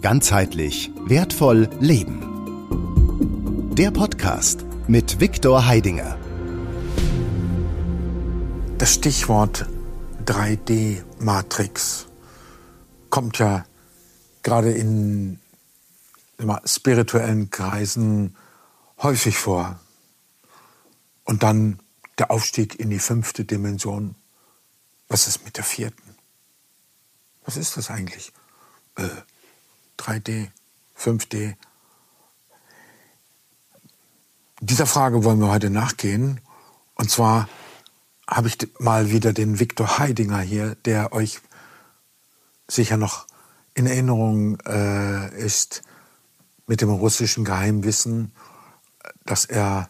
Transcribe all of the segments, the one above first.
Ganzheitlich wertvoll leben. Der Podcast mit Viktor Heidinger. Das Stichwort 3D-Matrix kommt ja gerade in spirituellen Kreisen häufig vor. Und dann der Aufstieg in die fünfte Dimension. Was ist mit der vierten? Was ist das eigentlich? Äh, 3D, 5D. Dieser Frage wollen wir heute nachgehen. Und zwar habe ich mal wieder den Viktor Heidinger hier, der euch sicher noch in Erinnerung äh, ist mit dem russischen Geheimwissen, das er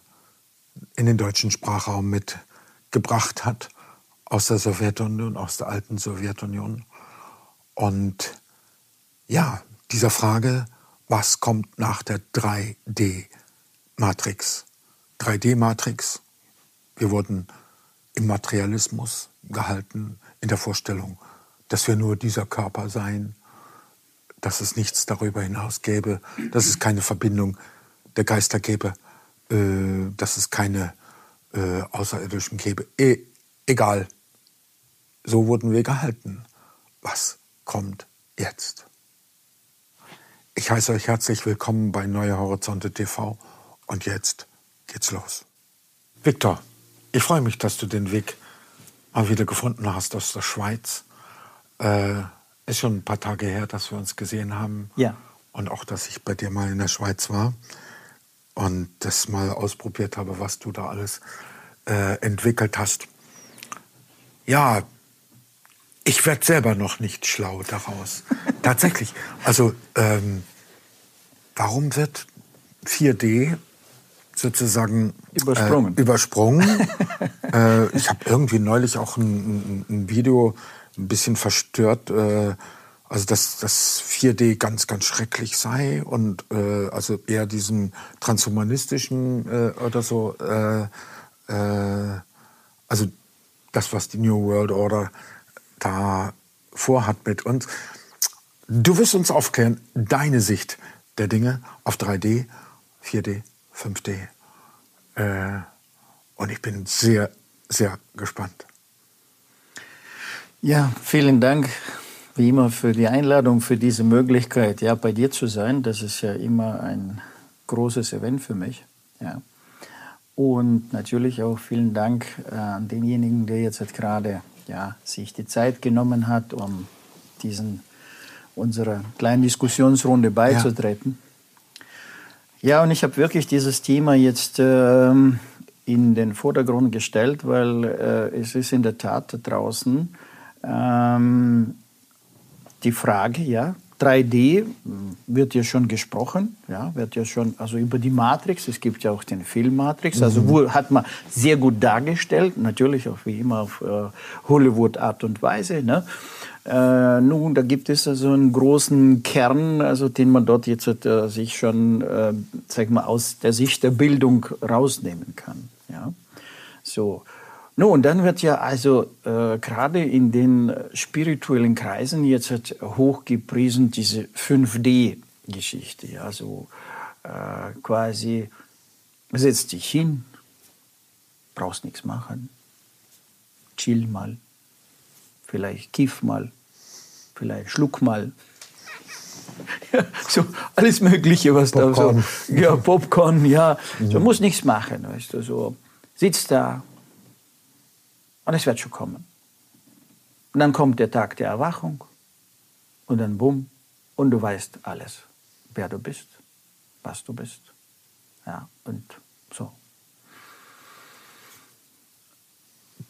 in den deutschen Sprachraum mitgebracht hat aus der Sowjetunion, aus der alten Sowjetunion. Und ja, dieser Frage, was kommt nach der 3D-Matrix? 3D-Matrix, wir wurden im Materialismus gehalten, in der Vorstellung, dass wir nur dieser Körper seien, dass es nichts darüber hinaus gäbe, dass es keine Verbindung der Geister gäbe, äh, dass es keine äh, Außerirdischen gäbe. E egal, so wurden wir gehalten. Was kommt jetzt? Ich heiße euch herzlich willkommen bei Neue Horizonte TV und jetzt geht's los. Viktor, ich freue mich, dass du den Weg mal wieder gefunden hast aus der Schweiz. Äh, ist schon ein paar Tage her, dass wir uns gesehen haben. Ja. Und auch, dass ich bei dir mal in der Schweiz war und das mal ausprobiert habe, was du da alles äh, entwickelt hast. Ja, ich werde selber noch nicht schlau daraus. Tatsächlich. Also, ähm, warum wird 4D sozusagen übersprungen? Äh, übersprungen. äh, ich habe irgendwie neulich auch ein, ein, Video ein bisschen verstört. Äh, also dass das 4D ganz, ganz schrecklich sei und äh, also eher diesem transhumanistischen äh, oder so, äh, äh, also das, was die New World Order da vorhat mit uns. Du wirst uns aufklären, deine Sicht der Dinge auf 3D, 4D, 5D. Äh, und ich bin sehr, sehr gespannt. Ja, vielen Dank wie immer für die Einladung, für diese Möglichkeit, ja, bei dir zu sein. Das ist ja immer ein großes Event für mich. Ja. Und natürlich auch vielen Dank äh, an denjenigen, der jetzt gerade ja, sich die Zeit genommen hat, um diesen unserer kleinen Diskussionsrunde beizutreten. Ja, ja und ich habe wirklich dieses Thema jetzt ähm, in den Vordergrund gestellt, weil äh, es ist in der Tat draußen ähm, die Frage, ja, 3D wird ja schon gesprochen, ja, wird ja schon, also über die Matrix, es gibt ja auch den Film Matrix, also mhm. wo, hat man sehr gut dargestellt, natürlich auch wie immer auf äh, Hollywood-Art und Weise, ne? Äh, nun, da gibt es also einen großen Kern, also den man dort jetzt äh, sich schon, äh, sag mal, aus der Sicht der Bildung rausnehmen kann, ja. So. No, und dann wird ja also äh, gerade in den spirituellen Kreisen jetzt halt hochgepriesen diese 5D-Geschichte. Ja, also äh, quasi setz dich hin, brauchst nichts machen, chill mal, vielleicht kiff mal, vielleicht schluck mal. Ja, so alles Mögliche, was Popcorn. da so. Ja, Popcorn, ja. Mhm. So muss nichts machen, weißt du, so. Sitz da, und es wird schon kommen. Und dann kommt der Tag der Erwachung und dann bumm und du weißt alles, wer du bist, was du bist. Ja, und so.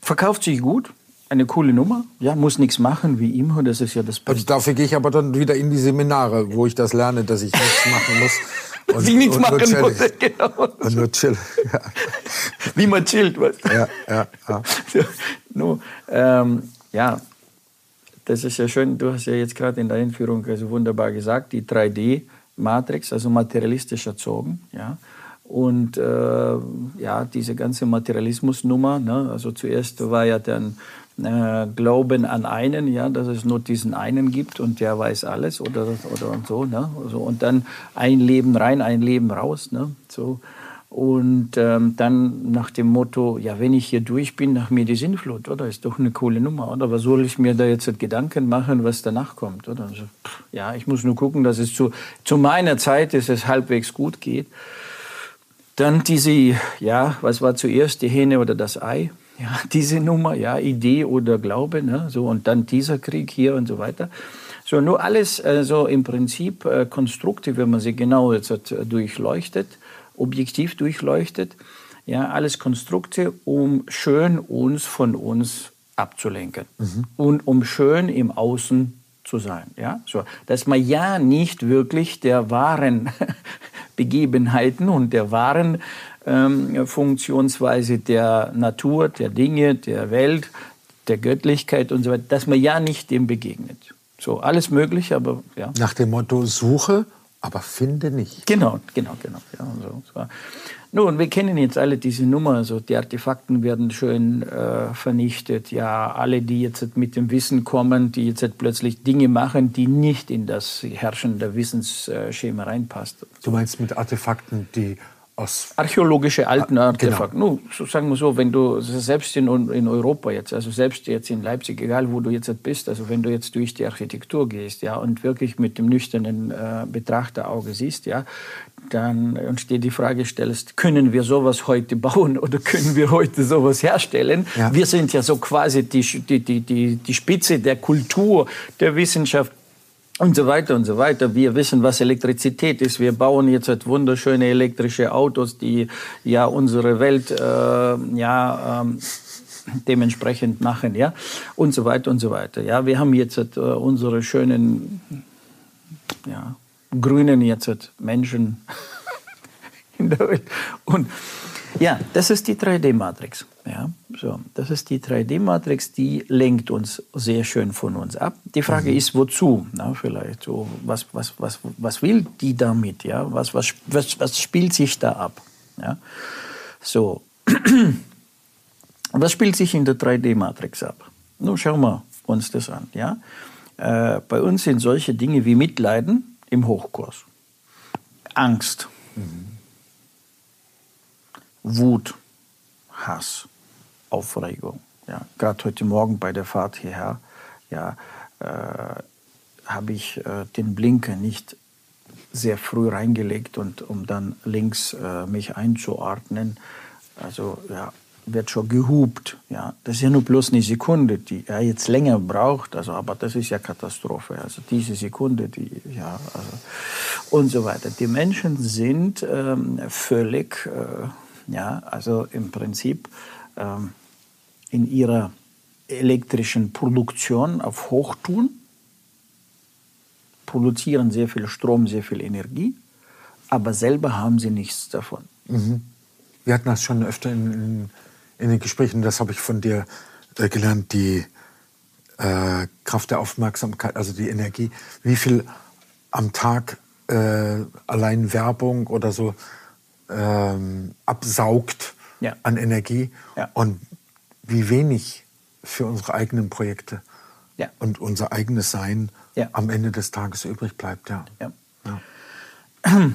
Verkauft sich gut, eine coole Nummer, ja, muss nichts machen, wie immer, das ist ja das Beste. Also dafür gehe ich aber dann wieder in die Seminare, wo ich das lerne, dass ich nichts machen muss. Und, Sie nichts machen muss, genau. Und nur chill, ja. Wie man chillt, weißt du? Ja, ja, ja. no, ähm, ja, das ist ja schön, du hast ja jetzt gerade in der Einführung also wunderbar gesagt, die 3D-Matrix, also materialistisch erzogen, ja, Und äh, ja, diese ganze Materialismusnummer, ne? also zuerst war ja dann äh, Glauben an einen, ja, dass es nur diesen einen gibt und der weiß alles oder, oder und so, ne? Also, und dann ein Leben rein, ein Leben raus, ne? So. Und ähm, dann nach dem Motto, ja, wenn ich hier durch bin, nach mir die Sinnflut, oder? Ist doch eine coole Nummer, oder? Was soll ich mir da jetzt Gedanken machen, was danach kommt, oder? Also, ja, ich muss nur gucken, dass es zu, zu meiner Zeit, dass es halbwegs gut geht. Dann diese, ja, was war zuerst, die Hähne oder das Ei? Ja, diese Nummer, ja, Idee oder Glaube, ne? so, und dann dieser Krieg hier und so weiter. So, nur alles äh, so im Prinzip äh, Konstrukte, wenn man sie genau jetzt äh, durchleuchtet, objektiv durchleuchtet, ja, alles Konstrukte, um schön uns von uns abzulenken mhm. und um schön im Außen zu sein. Ja? So, dass man ja nicht wirklich der wahren Begebenheiten und der wahren ähm, Funktionsweise der Natur, der Dinge, der Welt, der Göttlichkeit und so weiter, dass man ja nicht dem begegnet. So, alles möglich, aber ja. Nach dem Motto, suche, aber finde nicht. Genau, genau, genau. Ja, so, so. Nun, wir kennen jetzt alle diese Nummer, also die Artefakten werden schön äh, vernichtet. Ja, alle, die jetzt mit dem Wissen kommen, die jetzt plötzlich Dinge machen, die nicht in das herrschende Wissensschema reinpasst. Du meinst mit Artefakten, die aus archäologische alten ah, Artefakte. Genau. So sagen wir so, wenn du selbst in, in Europa jetzt, also selbst jetzt in Leipzig, egal wo du jetzt bist, also wenn du jetzt durch die Architektur gehst, ja, und wirklich mit dem nüchternen äh, Betrachterauge siehst, ja, dann und dir die Frage stellst, können wir sowas heute bauen oder können wir heute sowas herstellen? Ja. Wir sind ja so quasi die, die, die, die, die Spitze der Kultur, der Wissenschaft, und so weiter und so weiter. Wir wissen, was Elektrizität ist. Wir bauen jetzt halt wunderschöne elektrische Autos, die ja unsere Welt äh, ja ähm, dementsprechend machen, ja und so weiter und so weiter. Ja, wir haben jetzt halt, äh, unsere schönen ja, grünen jetzt halt Menschen in der Welt und ja, das ist die 3D-Matrix. Ja, so, das ist die 3D-Matrix, die lenkt uns sehr schön von uns ab. Die Frage mhm. ist, wozu? Na, vielleicht so, was, was, was, was will die damit? Ja? Was, was, was, was spielt sich da ab? Ja? So, was spielt sich in der 3D-Matrix ab? Nun schauen wir uns das an. Ja? Äh, bei uns sind solche Dinge wie Mitleiden im Hochkurs, Angst, mhm. Wut, Hass, Aufregung. Ja, gerade heute Morgen bei der Fahrt hierher, ja, äh, habe ich äh, den Blinker nicht sehr früh reingelegt und um dann links äh, mich einzuordnen. Also ja, wird schon gehupt. Ja, das ist ja nur bloß eine Sekunde, die er jetzt länger braucht. Also, aber das ist ja Katastrophe. Also diese Sekunde, die ja also, und so weiter. Die Menschen sind ähm, völlig, äh, ja, also im Prinzip in ihrer elektrischen Produktion auf Hochtun, produzieren sehr viel Strom, sehr viel Energie, aber selber haben sie nichts davon. Mhm. Wir hatten das schon öfter in, in, in den Gesprächen, das habe ich von dir äh, gelernt, die äh, Kraft der Aufmerksamkeit, also die Energie, wie viel am Tag äh, allein Werbung oder so ähm, absaugt ja. an Energie ja. und wie wenig für unsere eigenen Projekte ja. und unser eigenes Sein am Ende des Tages übrig bleibt. Ja.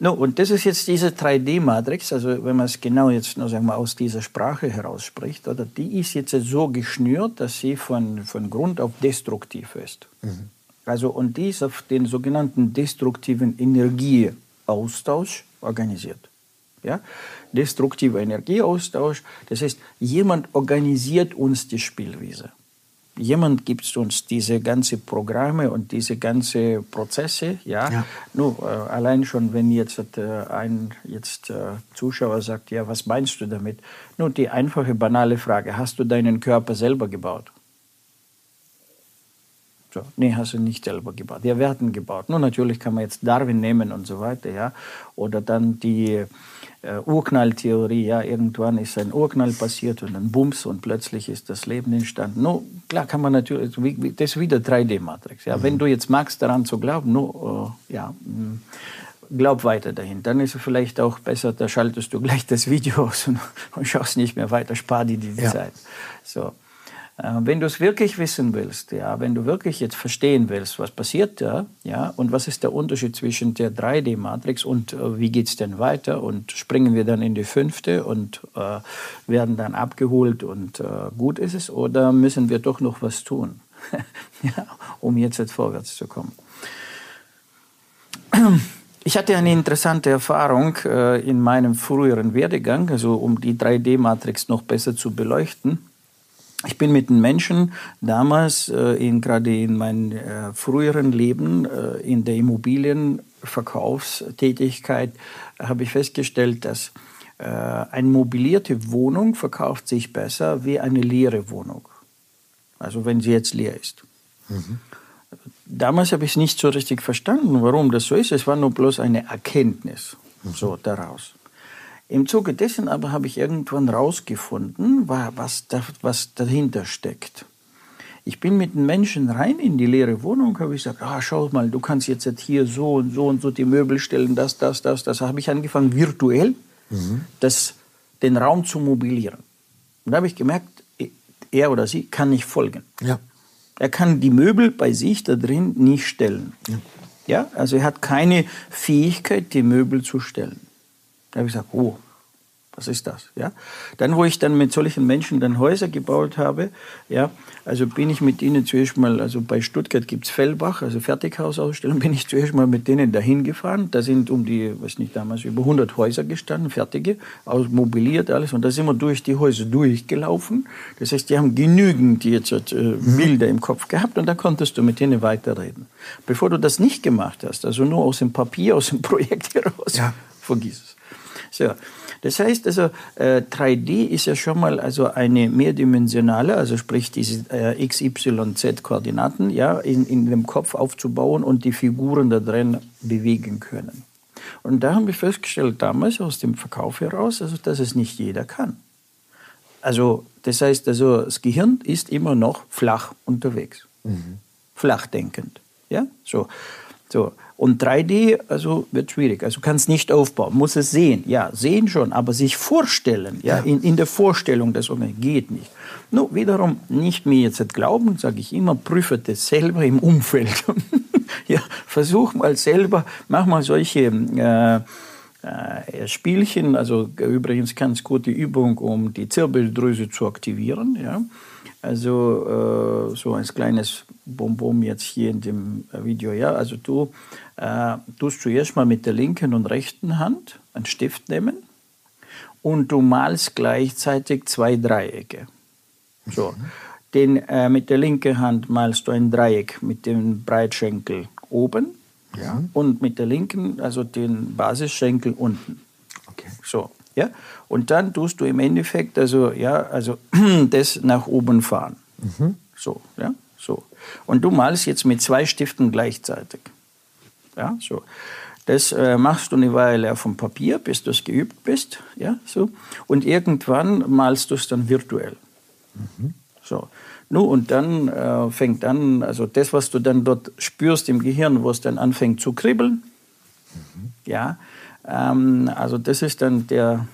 No, und das ist jetzt diese 3D-Matrix, also wenn man es genau jetzt nur sagen wir, aus dieser Sprache heraus spricht, oder die ist jetzt so geschnürt, dass sie von, von Grund auf destruktiv ist. Mhm. Also und die ist auf den sogenannten destruktiven Energieaustausch organisiert ja, destruktiver Energieaustausch. Das heißt, jemand organisiert uns die Spielwiese. Jemand gibt uns diese ganzen Programme und diese ganzen Prozesse. Ja, ja. Nur äh, allein schon, wenn jetzt äh, ein jetzt, äh, Zuschauer sagt, ja, was meinst du damit? Nur die einfache, banale Frage: Hast du deinen Körper selber gebaut? So, nee, hast du nicht selber gebaut. Ja, wir hatten gebaut. Nur natürlich kann man jetzt Darwin nehmen und so weiter, ja. Oder dann die äh, Urknalltheorie, ja, irgendwann ist ein Urknall passiert und ein Bums und plötzlich ist das Leben entstanden. No, klar kann man natürlich, das ist wieder 3D-Matrix. Ja. Mhm. Wenn du jetzt magst, daran zu glauben, no, uh, ja, mm, glaub weiter dahin. Dann ist es vielleicht auch besser, da schaltest du gleich das Video aus und, und schaust nicht mehr weiter, spar dir die ja. Zeit. So. Äh, wenn du es wirklich wissen willst, ja, wenn du wirklich jetzt verstehen willst, was passiert da, ja, und was ist der Unterschied zwischen der 3D-Matrix und äh, wie es denn weiter und springen wir dann in die fünfte und äh, werden dann abgeholt und äh, gut ist es oder müssen wir doch noch was tun, ja, um jetzt, jetzt vorwärts zu kommen? Ich hatte eine interessante Erfahrung äh, in meinem früheren Werdegang, also um die 3D-Matrix noch besser zu beleuchten. Ich bin mit den Menschen damals, äh, in, gerade in meinem äh, früheren Leben, äh, in der Immobilienverkaufstätigkeit, habe ich festgestellt, dass äh, eine mobilierte Wohnung verkauft sich besser wie eine leere Wohnung. Also wenn sie jetzt leer ist. Mhm. Damals habe ich es nicht so richtig verstanden, warum das so ist. Es war nur bloß eine Erkenntnis mhm. so daraus. Im Zuge dessen aber habe ich irgendwann rausgefunden, was, da, was dahinter steckt. Ich bin mit den Menschen rein in die leere Wohnung, habe ich gesagt, ah, schau mal, du kannst jetzt hier so und so und so die Möbel stellen, das, das, das, das. habe ich angefangen, virtuell mhm. das, den Raum zu mobilieren. Und da habe ich gemerkt, er oder sie kann nicht folgen. Ja. Er kann die Möbel bei sich da drin nicht stellen. Ja. ja. Also er hat keine Fähigkeit, die Möbel zu stellen. Da habe ich gesagt, oh, was ist das? Ja? Dann, wo ich dann mit solchen Menschen dann Häuser gebaut habe, ja, also bin ich mit ihnen zuerst mal, also bei Stuttgart gibt es Fellbach, also Fertighausausstellung, bin ich zuerst mal mit denen dahin gefahren. Da sind um die, weiß nicht, damals über 100 Häuser gestanden, fertige, mobiliert alles. Und da sind wir durch die Häuser durchgelaufen. Das heißt, die haben genügend jetzt äh, Bilder im Kopf gehabt und da konntest du mit denen weiterreden. Bevor du das nicht gemacht hast, also nur aus dem Papier, aus dem Projekt heraus, ja. vergiss es. So. Das heißt also, äh, 3D ist ja schon mal also eine mehrdimensionale, also sprich diese äh, X, Y, Z-Koordinaten ja, in, in dem Kopf aufzubauen und die Figuren da drin bewegen können. Und da haben wir festgestellt damals aus dem Verkauf heraus, also, dass es nicht jeder kann. Also das heißt also, das Gehirn ist immer noch flach unterwegs, mhm. flach denkend. Ja, so. So. Und 3D, also wird schwierig. Also kann es nicht aufbauen, muss es sehen. Ja, sehen schon, aber sich vorstellen, ja, ja. In, in der Vorstellung, das geht nicht. Nur wiederum nicht mir jetzt glauben, sage ich immer, prüfe das selber im Umfeld. ja, versuch mal selber, mach mal solche äh, äh, Spielchen, also übrigens ganz gute Übung, um die Zirbeldrüse zu aktivieren. Ja. Also äh, so ein kleines Bonbon jetzt hier in dem Video. Ja, also du äh, tust zuerst mal mit der linken und rechten Hand einen Stift nehmen und du malst gleichzeitig zwei Dreiecke. So. Mhm. Den, äh, mit der linken Hand malst du ein Dreieck mit dem Breitschenkel oben ja. und mit der linken, also den Basisschenkel unten. Okay. So. Ja? Und dann tust du im Endeffekt also, ja, also das nach oben fahren. Mhm. So, ja, so. Und du malst jetzt mit zwei Stiften gleichzeitig. Ja, so. Das äh, machst du eine Weile auf dem Papier, bis du es geübt bist. Ja, so. Und irgendwann malst du es dann virtuell. Mhm. So. Nu, und dann äh, fängt an, also das, was du dann dort spürst im Gehirn, wo es dann anfängt zu kribbeln, mhm. ja, ähm, also das ist dann der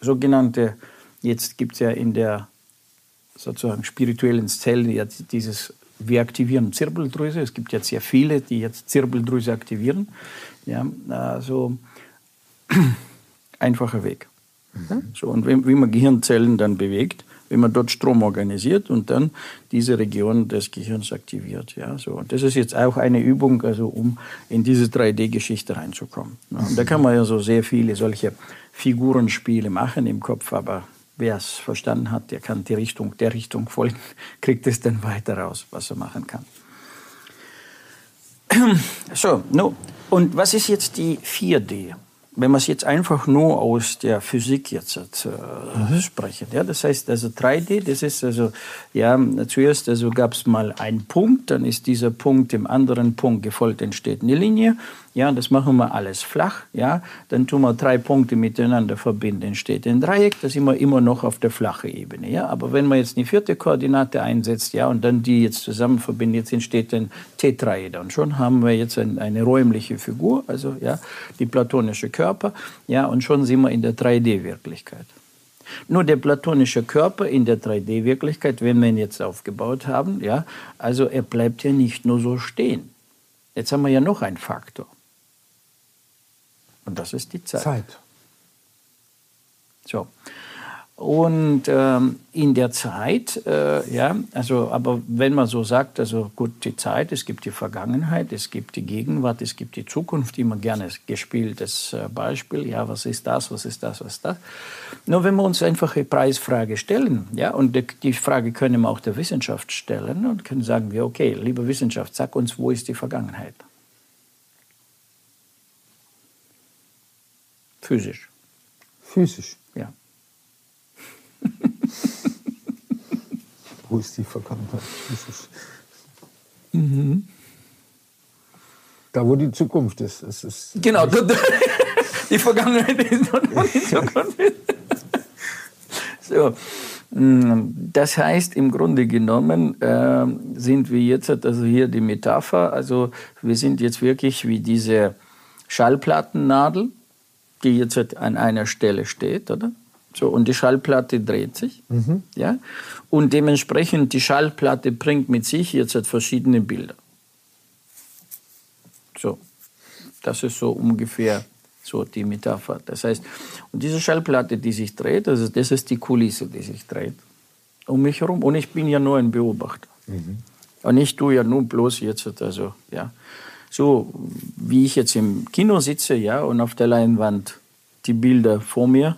sogenannte, jetzt gibt es ja in der sozusagen spirituellen Zelle jetzt dieses, wir aktivieren Zirbeldrüse. Es gibt jetzt sehr viele, die jetzt Zirbeldrüse aktivieren. Ja, also einfacher Weg. Mhm. So, und wie, wie man Gehirnzellen dann bewegt, wenn man dort Strom organisiert und dann diese Region des Gehirns aktiviert. Ja, so. Und das ist jetzt auch eine Übung, also um in diese 3D-Geschichte reinzukommen. Und da kann man ja so sehr viele solche Figurenspiele machen im Kopf, aber wer es verstanden hat, der kann die Richtung, der Richtung folgen, kriegt es dann weiter raus, was er machen kann. So, no. und was ist jetzt die 4D? Wenn man es jetzt einfach nur aus der Physik jetzt äh, sprechen, ja, das heißt also 3D, das ist also, ja, zuerst also gab es mal einen Punkt, dann ist dieser Punkt dem anderen Punkt gefolgt, entsteht eine Linie, ja, das machen wir alles flach, ja, dann tun wir drei Punkte miteinander verbinden, entsteht ein Dreieck, das sind wir immer noch auf der flachen Ebene, ja, aber wenn man jetzt eine vierte Koordinate einsetzt, ja, und dann die jetzt zusammen verbinden, jetzt entsteht ein Tetraeder und schon haben wir jetzt ein, eine räumliche Figur, also, ja, die platonische Körper, ja, und schon sind wir in der 3D-Wirklichkeit. Nur der platonische Körper in der 3D-Wirklichkeit, wenn wir ihn jetzt aufgebaut haben, ja, also er bleibt ja nicht nur so stehen. Jetzt haben wir ja noch einen Faktor. Und das ist die Zeit. Zeit. So. Und ähm, in der Zeit, äh, ja, also, aber wenn man so sagt, also gut, die Zeit, es gibt die Vergangenheit, es gibt die Gegenwart, es gibt die Zukunft, immer gerne gespieltes äh, Beispiel, ja, was ist das, was ist das, was ist das. Nur wenn wir uns einfach eine Preisfrage stellen, ja, und die Frage können wir auch der Wissenschaft stellen und können sagen wir, okay, liebe Wissenschaft, sag uns, wo ist die Vergangenheit? Physisch. Physisch. Ja. Wo ist die Vergangenheit? Physisch. Mhm. Da, wo die Zukunft ist. Es ist genau, die Vergangenheit ist noch nicht die Zukunft. so. Mm, das heißt, im Grunde genommen äh, sind wir jetzt, also hier die Metapher, also wir sind jetzt wirklich wie diese Schallplattennadel, die jetzt an einer Stelle steht, oder? So, und die Schallplatte dreht sich. Mhm. Ja? Und dementsprechend die Schallplatte bringt mit sich jetzt halt verschiedene Bilder. So, das ist so ungefähr so die Metapher. Das heißt, und diese Schallplatte, die sich dreht, also das ist die Kulisse, die sich dreht um mich herum. Und ich bin ja nur ein Beobachter. Mhm. Und ich tue ja nur bloß jetzt, also, ja, so wie ich jetzt im Kino sitze, ja, und auf der Leinwand die Bilder vor mir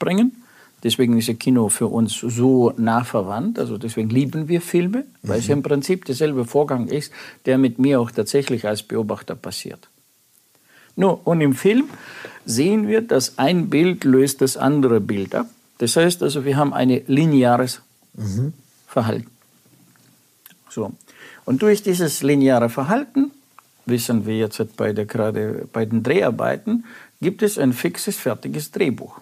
springen. Deswegen ist ja Kino für uns so nah verwandt. Also deswegen lieben wir Filme, weil mhm. es im Prinzip derselbe Vorgang ist, der mit mir auch tatsächlich als Beobachter passiert. Nur, und im Film sehen wir, dass ein Bild löst das andere Bild ab. Das heißt also, wir haben ein lineares mhm. Verhalten. So. Und durch dieses lineare Verhalten wissen wir jetzt bei der, gerade bei den Dreharbeiten, gibt es ein fixes, fertiges Drehbuch.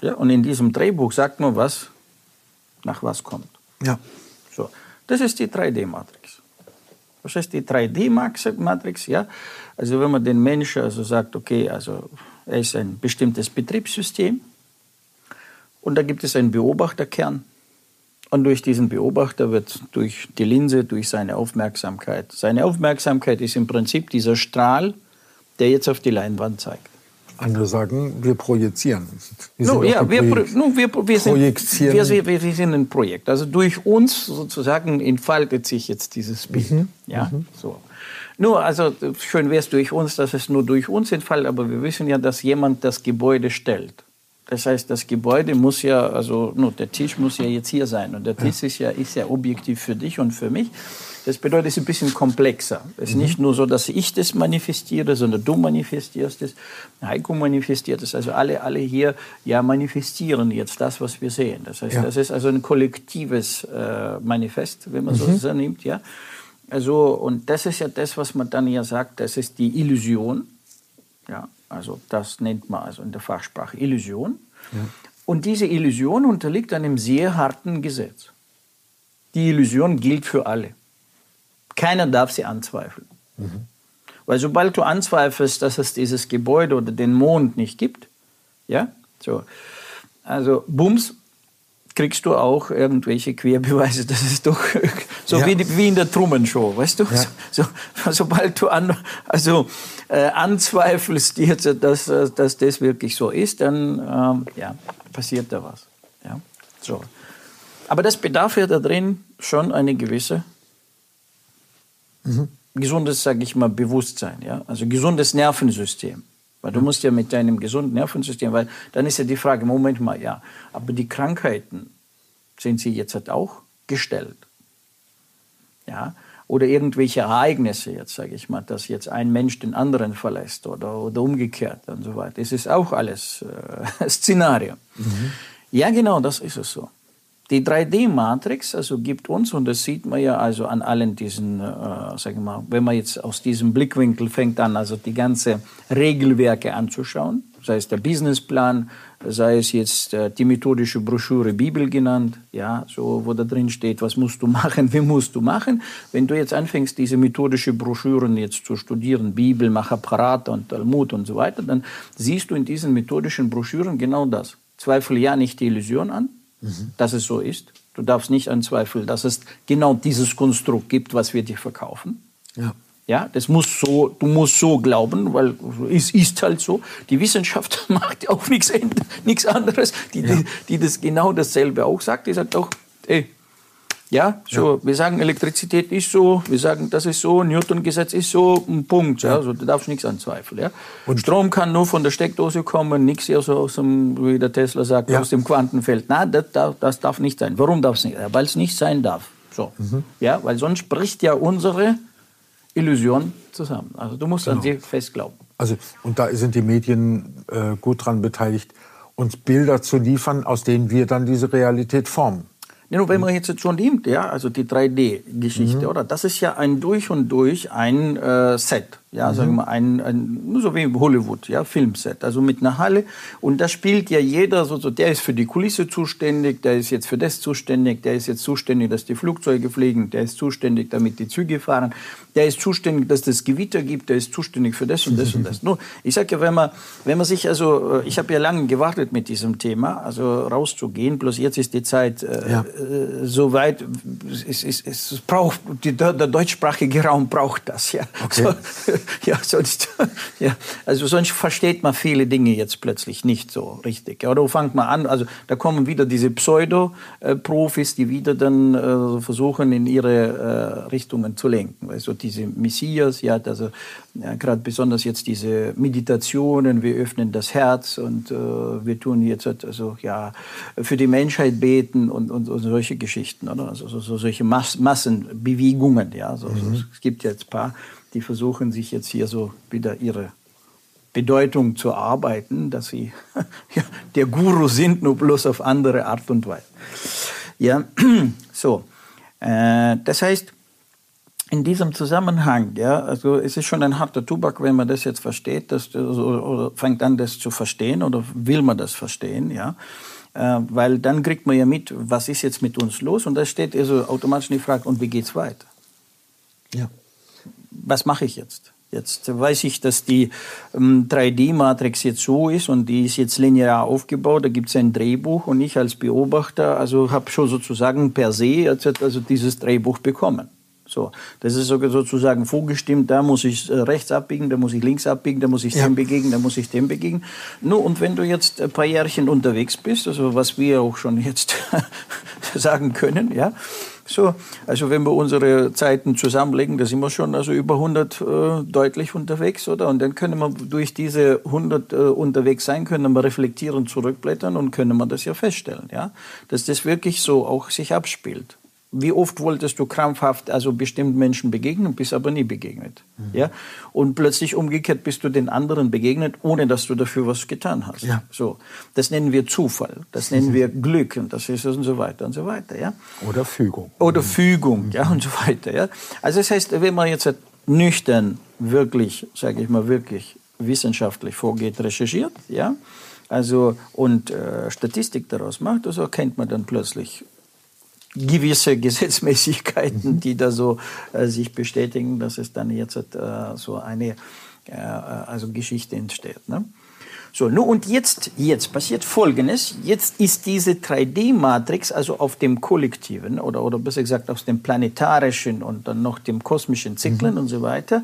Ja, und in diesem Drehbuch sagt man, was nach was kommt. Ja. So, das ist die 3D-Matrix. Was heißt die 3D-Matrix? Ja, also wenn man den Menschen also sagt, okay, also er ist ein bestimmtes Betriebssystem und da gibt es einen Beobachterkern und durch diesen Beobachter wird durch die Linse, durch seine Aufmerksamkeit, seine Aufmerksamkeit ist im Prinzip dieser Strahl, der jetzt auf die Leinwand zeigt. Andere sagen, wir projizieren. Wir no, ja, wir, no, wir, wir, sind, wir, wir, sind ein Projekt. Also durch uns sozusagen entfaltet sich jetzt dieses Bild. Mhm. Ja, mhm. so. Nur, also schön wäre es durch uns, dass es nur durch uns entfällt, aber wir wissen ja, dass jemand das Gebäude stellt. Das heißt, das Gebäude muss ja, also no, der Tisch muss ja jetzt hier sein und der Tisch ist ja, ist ja objektiv für dich und für mich. Das bedeutet, es ist ein bisschen komplexer. Es ist mhm. nicht nur so, dass ich das manifestiere, sondern du manifestierst es, Heiko manifestiert es. Also alle, alle hier ja, manifestieren jetzt das, was wir sehen. Das heißt, ja. das ist also ein kollektives äh, Manifest, wenn man mhm. so nimmt. Ja? Also, und das ist ja das, was man dann ja sagt, das ist die Illusion. Ja, also das nennt man also in der Fachsprache Illusion. Ja. Und diese Illusion unterliegt einem sehr harten Gesetz. Die Illusion gilt für alle. Keiner darf sie anzweifeln. Mhm. Weil sobald du anzweifelst, dass es dieses Gebäude oder den Mond nicht gibt, ja, so, also Bums, kriegst du auch irgendwelche Querbeweise, das ist doch so ja. wie, wie, in der Truman-Show, weißt du? Ja. So, so, sobald du an, also, äh, anzweifelst, jetzt, dass, dass das wirklich so ist, dann ähm, ja, passiert da was. Ja? So. Aber das bedarf ja da drin schon eine gewisse mhm. gesundes, sage ich mal, Bewusstsein, ja, also gesundes Nervensystem. Weil du musst ja mit deinem gesunden Nervensystem, weil dann ist ja die Frage, Moment mal, ja, aber die Krankheiten sind sie jetzt halt auch gestellt. Ja, oder irgendwelche Ereignisse, jetzt sage ich mal, dass jetzt ein Mensch den anderen verlässt oder, oder umgekehrt und so weiter. Es ist auch alles äh, Szenario. Mhm. Ja, genau, das ist es so. Die 3D-Matrix also gibt uns, und das sieht man ja also an allen diesen, äh, sagen wir mal, wenn man jetzt aus diesem Blickwinkel fängt an, also die ganze Regelwerke anzuschauen, sei es der Businessplan, sei es jetzt äh, die methodische Broschüre Bibel genannt, ja, so wo da drin steht, was musst du machen, wie musst du machen. Wenn du jetzt anfängst, diese methodische Broschüren jetzt zu studieren, Bibel, Machaparata und Talmud und so weiter, dann siehst du in diesen methodischen Broschüren genau das. Zweifel ja nicht die Illusion an, mhm. dass es so ist. Du darfst nicht anzweifeln, dass es genau dieses Konstrukt gibt, was wir dir verkaufen. Ja. Ja, das muss so, du musst so glauben, weil es ist halt so. Die Wissenschaft macht auch nichts, nichts anderes, die, ja. die, die das genau dasselbe auch sagt. Die sagt auch, ey, ja, so, ja. wir sagen, Elektrizität ist so, wir sagen, das ist so, Newton-Gesetz ist so, ein Punkt. Ja. Also, da darfst du nichts anzweifeln. Ja. Und Strom kann nur von der Steckdose kommen, nichts eher so aus dem, wie der Tesla sagt, ja. aus dem Quantenfeld. Na, das, das darf nicht sein. Warum darf es nicht? Weil es nicht sein darf. So. Mhm. Ja, weil sonst bricht ja unsere Illusion zusammen. Also du musst genau. an sie fest glauben. Also, und da sind die Medien äh, gut dran beteiligt, uns Bilder zu liefern, aus denen wir dann diese Realität formen. Nur wenn man jetzt schon nimmt, ja, also die 3D-Geschichte, mhm. oder? Das ist ja ein durch und durch ein äh, Set ja, mhm. sagen wir ein, ein, so wie Hollywood, ja, Filmset, also mit einer Halle. Und da spielt ja jeder, so, so, der ist für die Kulisse zuständig, der ist jetzt für das zuständig, der ist jetzt zuständig, dass die Flugzeuge fliegen, der ist zuständig, damit die Züge fahren, der ist zuständig, dass es Gewitter gibt, der ist zuständig für das und das und das. Nur, ich sage ja, wenn man, wenn man sich, also, ich habe ja lange gewartet mit diesem Thema, also rauszugehen, bloß jetzt ist die Zeit äh, ja. äh, so weit, es, es, es braucht, die, der, der deutschsprachige Raum braucht das, ja. Okay. So, ja, sonst, ja, also sonst versteht man viele Dinge jetzt plötzlich nicht so richtig. Oder fangt man an, also da kommen wieder diese Pseudo-Profis, die wieder dann äh, versuchen, in ihre äh, Richtungen zu lenken. Also diese Messias, ja, also ja, gerade besonders jetzt diese Meditationen, wir öffnen das Herz und äh, wir tun jetzt also ja für die Menschheit beten und, und, und solche Geschichten, oder? Also so, solche Mass Massenbewegungen, ja. So, mhm. so, es gibt jetzt ein paar die versuchen sich jetzt hier so wieder ihre Bedeutung zu arbeiten, dass sie ja, der Guru sind, nur bloß auf andere Art und Weise. Ja, so. Äh, das heißt, in diesem Zusammenhang, ja, also es ist schon ein harter Tubak, wenn man das jetzt versteht, dass, oder, fängt an, das zu verstehen oder will man das verstehen, ja, äh, weil dann kriegt man ja mit, was ist jetzt mit uns los und da steht also automatisch die Frage, und wie geht's weiter? Ja was mache ich jetzt? Jetzt weiß ich, dass die ähm, 3D-Matrix jetzt so ist und die ist jetzt linear aufgebaut. Da gibt es ein Drehbuch und ich als Beobachter, also habe schon sozusagen per se also dieses Drehbuch bekommen. So, das ist sozusagen vorgestimmt, da muss ich äh, rechts abbiegen, da muss ich links abbiegen, da muss ich ja. dem begegnen, da muss ich dem begegnen. Nur, und wenn du jetzt ein paar Jährchen unterwegs bist, also was wir auch schon jetzt sagen können, ja, so, also wenn wir unsere Zeiten zusammenlegen, da sind wir schon also über 100 äh, deutlich unterwegs, oder? Und dann können wir durch diese 100 äh, unterwegs sein, können wir reflektieren, zurückblättern und können wir das ja feststellen, ja, dass das wirklich so auch sich abspielt. Wie oft wolltest du krampfhaft also bestimmten Menschen begegnen, bist aber nie begegnet. Mhm. Ja? Und plötzlich umgekehrt bist du den anderen begegnet, ohne dass du dafür was getan hast. Ja. So. Das nennen wir Zufall, das nennen wir Glück und das ist und so weiter und so weiter. Ja? Oder Fügung. Oder. Fügung, mhm. ja, und so weiter. Ja? Also das heißt, wenn man jetzt nüchtern wirklich, sage ich mal, wirklich wissenschaftlich vorgeht, recherchiert, ja, also und äh, Statistik daraus macht, also erkennt man dann plötzlich gewisse Gesetzmäßigkeiten, mhm. die da so äh, sich bestätigen, dass es dann jetzt äh, so eine äh, also Geschichte entsteht. Ne? So, nu und jetzt, jetzt passiert Folgendes. Jetzt ist diese 3D-Matrix, also auf dem kollektiven oder, oder besser gesagt aus dem planetarischen und dann noch dem kosmischen Zyklen mhm. und so weiter,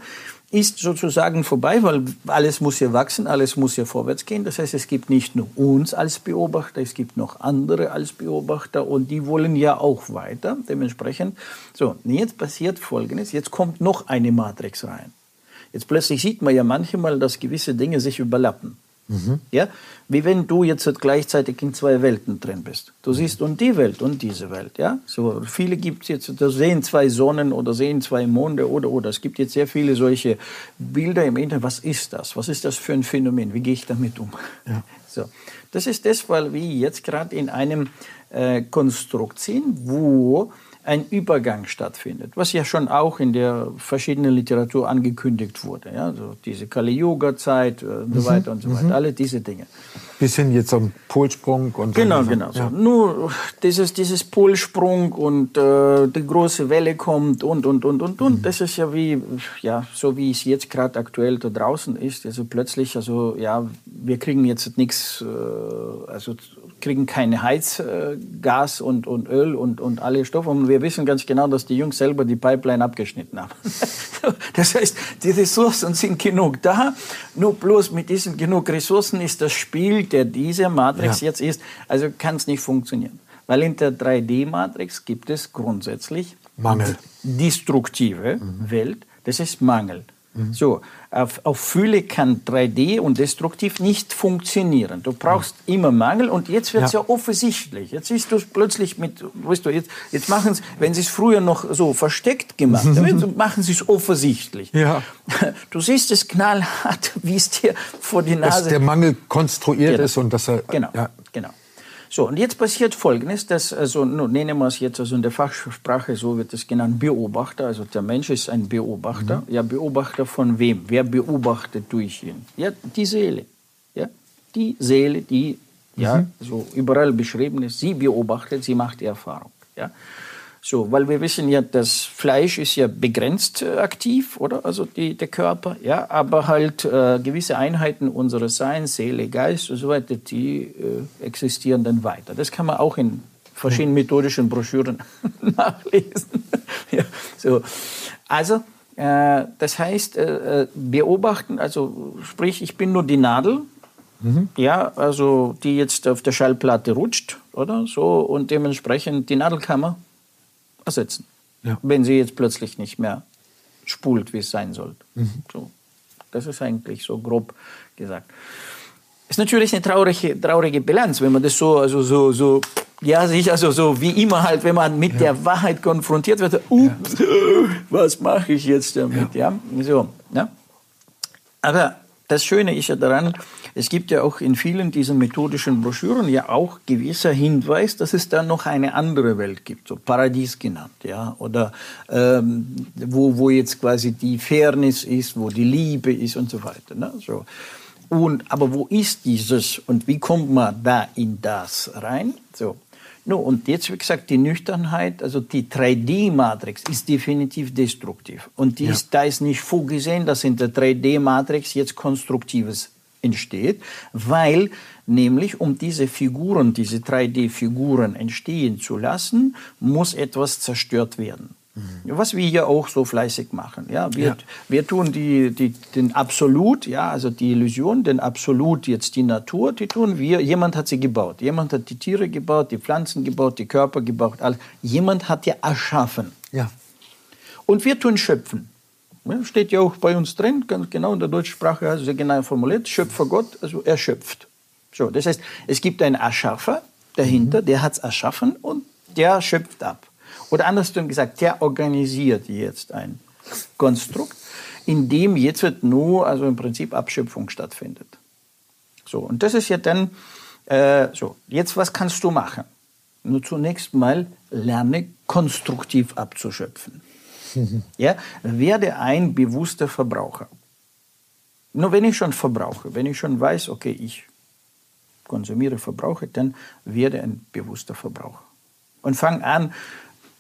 ist sozusagen vorbei, weil alles muss ja wachsen, alles muss ja vorwärts gehen. Das heißt, es gibt nicht nur uns als Beobachter, es gibt noch andere als Beobachter und die wollen ja auch weiter. Dementsprechend, so, jetzt passiert Folgendes, jetzt kommt noch eine Matrix rein. Jetzt plötzlich sieht man ja manchmal, dass gewisse Dinge sich überlappen. Mhm. Ja? Wie wenn du jetzt gleichzeitig in zwei Welten drin bist. Du siehst und die Welt und diese Welt. Ja? So, viele gibt es jetzt, da sehen zwei Sonnen oder sehen zwei Monde oder oder. Es gibt jetzt sehr viele solche Bilder im Internet. Was ist das? Was ist das für ein Phänomen? Wie gehe ich damit um? Ja. So. Das ist das, weil wir jetzt gerade in einem äh, Konstrukt sind, wo ein Übergang stattfindet, was ja schon auch in der verschiedenen Literatur angekündigt wurde. Ja? So diese Kali-Yoga-Zeit äh, und so mhm. weiter und so weiter, mhm. alle diese Dinge. Bis hin jetzt zum Polsprung und Genau, genau. So. Ja. Nur dieses, dieses Polsprung und äh, die große Welle kommt und, und, und, und, und. Mhm. Das ist ja wie, ja, so wie es jetzt gerade aktuell da draußen ist. Also plötzlich, also ja, wir kriegen jetzt nichts, äh, also kriegen keine Heizgas und, und Öl und, und alle Stoffe. Und wir wissen ganz genau, dass die Jungs selber die Pipeline abgeschnitten haben. das heißt, die Ressourcen sind genug da. Nur bloß mit diesen genug Ressourcen ist das Spiel, der diese Matrix ja. jetzt ist, also kann es nicht funktionieren. Weil in der 3D-Matrix gibt es grundsätzlich Mangel. Destruktive mhm. Welt, das ist Mangel. Mhm. So, auf, auf Fülle kann 3D und destruktiv nicht funktionieren. Du brauchst mhm. immer Mangel und jetzt wird es ja. ja. offensichtlich. Jetzt siehst du es plötzlich mit, weißt du, jetzt, jetzt machen sie wenn sie es früher noch so versteckt gemacht haben, machen sie es offensichtlich. Ja. Du siehst es knallhart, wie es dir vor die Nase... Dass der Mangel konstruiert genau. ist und dass er... Genau, ja. So, und jetzt passiert Folgendes, dass, also, nennen wir es jetzt, also in der Fachsprache, so wird es genannt, Beobachter, also der Mensch ist ein Beobachter. Mhm. Ja, Beobachter von wem? Wer beobachtet durch ihn? Ja, die Seele. Ja, die Seele, die, mhm. ja, so überall beschrieben ist, sie beobachtet, sie macht die Erfahrung. Ja. So, weil wir wissen ja, das Fleisch ist ja begrenzt äh, aktiv, oder? Also die, der Körper, ja, aber halt äh, gewisse Einheiten unseres Seins, Seele, Geist und so weiter, die äh, existieren dann weiter. Das kann man auch in verschiedenen methodischen Broschüren nachlesen. ja, so. Also, äh, das heißt, äh, beobachten, also sprich, ich bin nur die Nadel, mhm. ja, also die jetzt auf der Schallplatte rutscht, oder? So, und dementsprechend die Nadelkammer ersetzen. Ja. Wenn sie jetzt plötzlich nicht mehr spult, wie es sein sollte. Mhm. So, das ist eigentlich so grob gesagt. Ist natürlich eine traurige, traurige Bilanz, wenn man das so, also so, so, ja, sich, also so wie immer halt, wenn man mit ja. der Wahrheit konfrontiert wird, ups, ja. was mache ich jetzt damit, ja, ja? so, ja. Aber das Schöne ist ja daran, es gibt ja auch in vielen dieser methodischen Broschüren ja auch gewisser Hinweis, dass es da noch eine andere Welt gibt, so Paradies genannt, ja, oder ähm, wo, wo jetzt quasi die Fairness ist, wo die Liebe ist und so weiter. Ne? So. Und, aber wo ist dieses und wie kommt man da in das rein? So. No, und jetzt, wie gesagt, die Nüchternheit, also die 3D-Matrix ist definitiv destruktiv. Und die ja. ist, da ist nicht vorgesehen, dass in der 3D-Matrix jetzt Konstruktives entsteht, weil nämlich um diese Figuren, diese 3D-Figuren entstehen zu lassen, muss etwas zerstört werden. Was wir ja auch so fleißig machen. Ja, wir, ja. wir tun die, die, den Absolut, ja, also die Illusion, den Absolut, jetzt die Natur, die tun wir. Jemand hat sie gebaut. Jemand hat die Tiere gebaut, die Pflanzen gebaut, die Körper gebaut. Alles. Jemand hat ja erschaffen. Ja. Und wir tun schöpfen. Ja, steht ja auch bei uns drin, ganz genau in der deutschen Sprache, also sehr genau formuliert, Schöpfer Gott, also er schöpft. So, das heißt, es gibt einen Erschaffer dahinter, mhm. der hat es erschaffen und der schöpft ab. Oder andersrum gesagt, der organisiert jetzt ein Konstrukt, in dem jetzt nur, also im Prinzip Abschöpfung stattfindet. So, und das ist ja dann, äh, so, jetzt was kannst du machen? Nur zunächst mal lerne konstruktiv abzuschöpfen. Ja, werde ein bewusster Verbraucher. Nur wenn ich schon verbrauche, wenn ich schon weiß, okay, ich konsumiere, verbrauche, dann werde ein bewusster Verbraucher. Und fang an,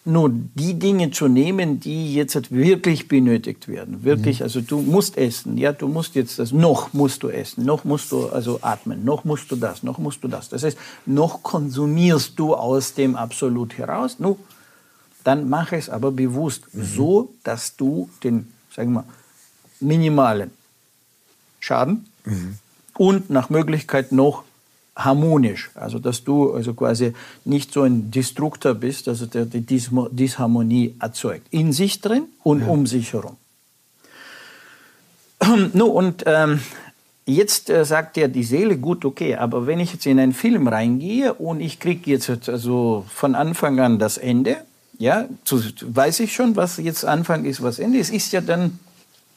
nur die Dinge zu nehmen, die jetzt wirklich benötigt werden. Wirklich, mhm. also du musst essen, ja, du musst jetzt das, noch musst du essen, noch musst du also atmen, noch musst du das, noch musst du das. Das heißt, noch konsumierst du aus dem Absolut heraus, nur dann mach es aber bewusst, mhm. so dass du den, sagen wir, minimalen Schaden mhm. und nach Möglichkeit noch harmonisch. Also dass du also quasi nicht so ein Destruktor bist, also der die Disharmonie erzeugt. In sich drin und ja. um sich herum. No, und ähm, Jetzt äh, sagt ja die Seele, gut, okay, aber wenn ich jetzt in einen Film reingehe und ich kriege jetzt also von Anfang an das Ende, ja, zu, weiß ich schon, was jetzt Anfang ist, was Ende ist, ist ja dann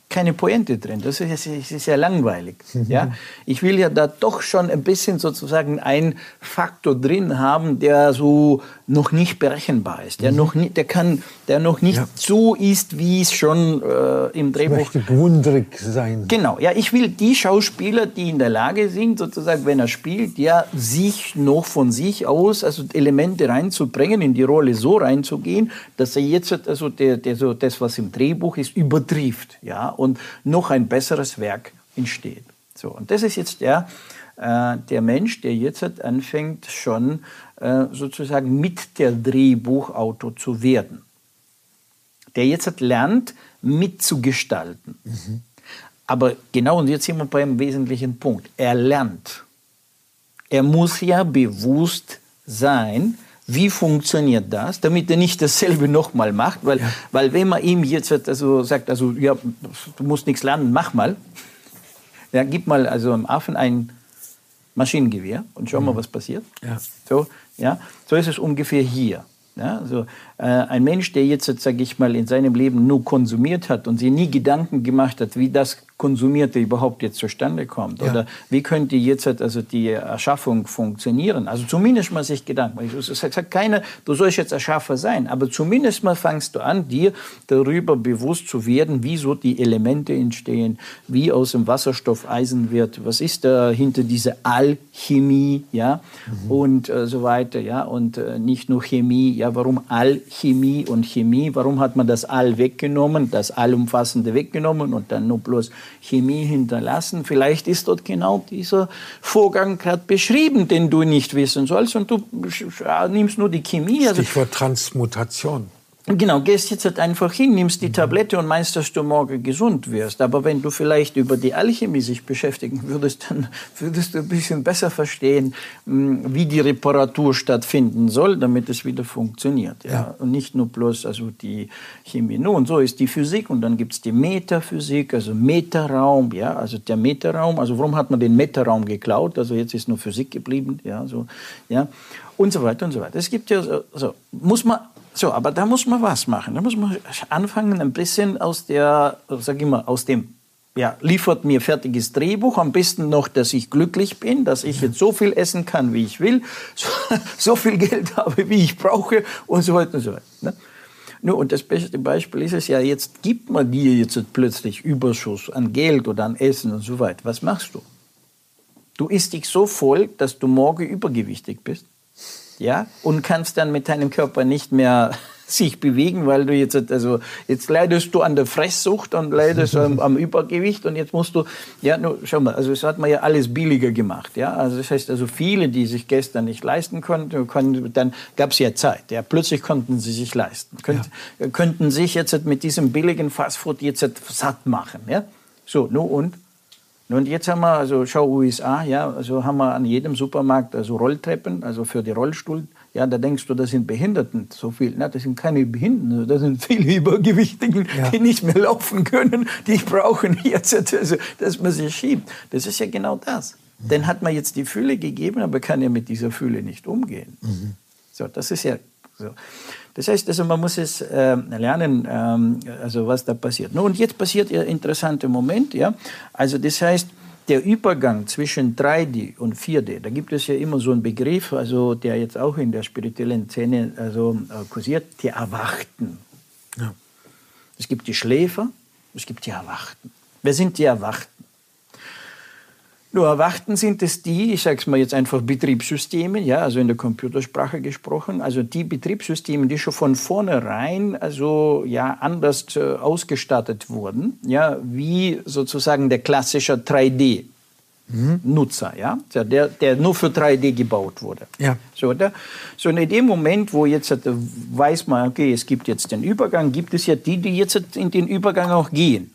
keine Pointe drin. Das ist, das ist ja langweilig. Ja? Ich will ja da doch schon ein bisschen sozusagen einen Faktor drin haben, der so noch nicht berechenbar ist, der, mhm. noch, nicht, der, kann, der noch nicht ja. so ist, wie es schon äh, im Drehbuch... Möchte wundrig sein. Genau, ja, ich will die Schauspieler, die in der Lage sind, sozusagen, wenn er spielt, ja, sich noch von sich aus, also Elemente reinzubringen, in die Rolle so reinzugehen, dass er jetzt, also der, der, so das, was im Drehbuch ist, übertrifft, ja, und noch ein besseres Werk entsteht. So, und das ist jetzt der, äh, der Mensch, der jetzt anfängt, schon äh, sozusagen mit der Drehbuchautor zu werden. Der jetzt lernt, mitzugestalten. Mhm. Aber genau, und jetzt sind wir beim wesentlichen Punkt. Er lernt. Er muss ja bewusst sein, wie funktioniert das, damit er nicht dasselbe nochmal macht, weil, ja. weil wenn man ihm jetzt also sagt, also ja, du musst nichts lernen, mach mal, ja, gib mal also im Affen ein Maschinengewehr und schau mhm. mal, was passiert. Ja. So, ja, so ist es ungefähr hier. Ja, also äh, ein Mensch, der jetzt, sage ich mal, in seinem Leben nur konsumiert hat und sich nie Gedanken gemacht hat, wie das Konsumierte überhaupt jetzt zustande kommt. Ja. Oder wie könnte jetzt also die Erschaffung funktionieren? Also zumindest mal sich Gedanken. Es sagt keiner, du sollst jetzt Erschaffer sein, aber zumindest mal fangst du an, dir darüber bewusst zu werden, wie so die Elemente entstehen, wie aus dem Wasserstoff Eisen wird, was ist da hinter dieser Alchemie, ja, mhm. und äh, so weiter, ja, und äh, nicht nur Chemie, ja, warum Alchemie und Chemie, warum hat man das All weggenommen, das Allumfassende weggenommen und dann nur bloß Chemie hinterlassen. Vielleicht ist dort genau dieser Vorgang gerade beschrieben, den du nicht wissen sollst und du nimmst nur die Chemie. Also Stichwort Transmutation. Genau, gehst jetzt halt einfach hin, nimmst die Tablette und meinst, dass du morgen gesund wirst. Aber wenn du vielleicht über die Alchemie sich beschäftigen würdest, dann würdest du ein bisschen besser verstehen, hm, wie die Reparatur stattfinden soll, damit es wieder funktioniert. Ja? ja. Und nicht nur bloß also die Chemie. Nun, so ist die Physik und dann gibt's die Metaphysik, also Metaraum, ja, also der Metaraum. Also warum hat man den Metaraum geklaut? Also jetzt ist nur Physik geblieben, ja, so, ja, und so weiter und so weiter. Es gibt ja so, so muss man so, aber da muss man was machen. Da muss man anfangen, ein bisschen aus der, sag ich mal, aus dem, ja, liefert mir fertiges Drehbuch, am besten noch, dass ich glücklich bin, dass ich jetzt so viel essen kann, wie ich will, so, so viel Geld habe, wie ich brauche und so weiter und so weiter. Ne? Und das beste Beispiel ist es ja, jetzt gibt man dir jetzt plötzlich Überschuss an Geld oder an Essen und so weiter. Was machst du? Du isst dich so voll, dass du morgen übergewichtig bist ja, und kannst dann mit deinem Körper nicht mehr sich bewegen, weil du jetzt, also, jetzt leidest du an der Fresssucht und leidest am, am, Übergewicht und jetzt musst du, ja, nur, schau mal, also es hat man ja alles billiger gemacht, ja, also das heißt, also viele, die sich gestern nicht leisten konnten, konnten dann gab es ja Zeit, ja, plötzlich konnten sie sich leisten, Könnt, ja. könnten sich jetzt mit diesem billigen Fastfood jetzt satt machen, ja, so, nur und? Und jetzt haben wir, also schau USA, ja, also haben wir an jedem Supermarkt also Rolltreppen, also für die Rollstuhl. Ja, da denkst du, das sind Behinderten so viel. Na, das sind keine Behinderten, das sind viele Übergewichtige, ja. die nicht mehr laufen können, die brauchen jetzt, also, dass man sie schiebt. Das ist ja genau das. Mhm. Dann hat man jetzt die Fülle gegeben, aber kann ja mit dieser Fülle nicht umgehen. Mhm. So, das ist ja so. Das heißt, also man muss es äh, lernen, ähm, also was da passiert. No, und jetzt passiert ein interessanter Moment. Ja? Also das heißt, der Übergang zwischen 3D und 4D, da gibt es ja immer so einen Begriff, also der jetzt auch in der spirituellen Szene also, äh, kursiert, die Erwachten. Ja. Es gibt die Schläfer, es gibt die Erwachten. Wer sind die Erwachten? Nur erwarten sind es die, ich sage es mal jetzt einfach Betriebssysteme, ja, also in der Computersprache gesprochen, also die Betriebssysteme, die schon von vornherein also ja anders äh, ausgestattet wurden, ja, wie sozusagen der klassische 3D. Nutzer, ja, der, der nur für 3D gebaut wurde. Ja. So, da, so in dem Moment, wo jetzt äh, weiß man, okay, es gibt jetzt den Übergang, gibt es ja die, die jetzt in den Übergang auch gehen.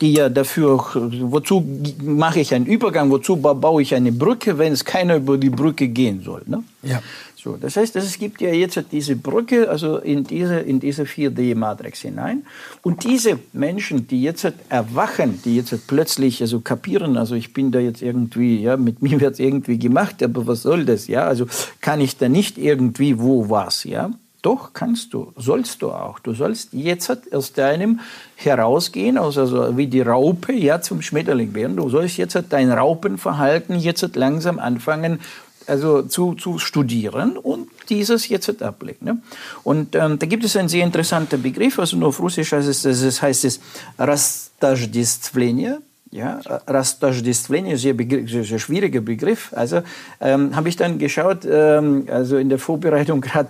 Die ja dafür, wozu mache ich einen Übergang, wozu baue ich eine Brücke, wenn es keiner über die Brücke gehen soll. Ne? Ja. So, das heißt, es gibt ja jetzt diese Brücke, also in diese, in diese 4D-Matrix hinein. Und diese Menschen, die jetzt erwachen, die jetzt plötzlich also kapieren, also ich bin da jetzt irgendwie, ja, mit mir wird irgendwie gemacht, aber was soll das, ja? Also kann ich da nicht irgendwie wo was, ja? Doch, kannst du, sollst du auch. Du sollst jetzt aus deinem herausgehen, also, also wie die Raupe ja zum Schmetterling werden. Du sollst jetzt halt dein Raupenverhalten jetzt halt langsam anfangen, also zu, zu studieren und dieses jetzt halt ablegen. Ne? Und ähm, da gibt es einen sehr interessanten Begriff, also nur auf Russisch heißt es, das heißt es Rastasdisziplinie. ja, Rastаждествление, sehr, sehr, sehr schwieriger Begriff. Also ähm, habe ich dann geschaut, ähm, also in der Vorbereitung gerade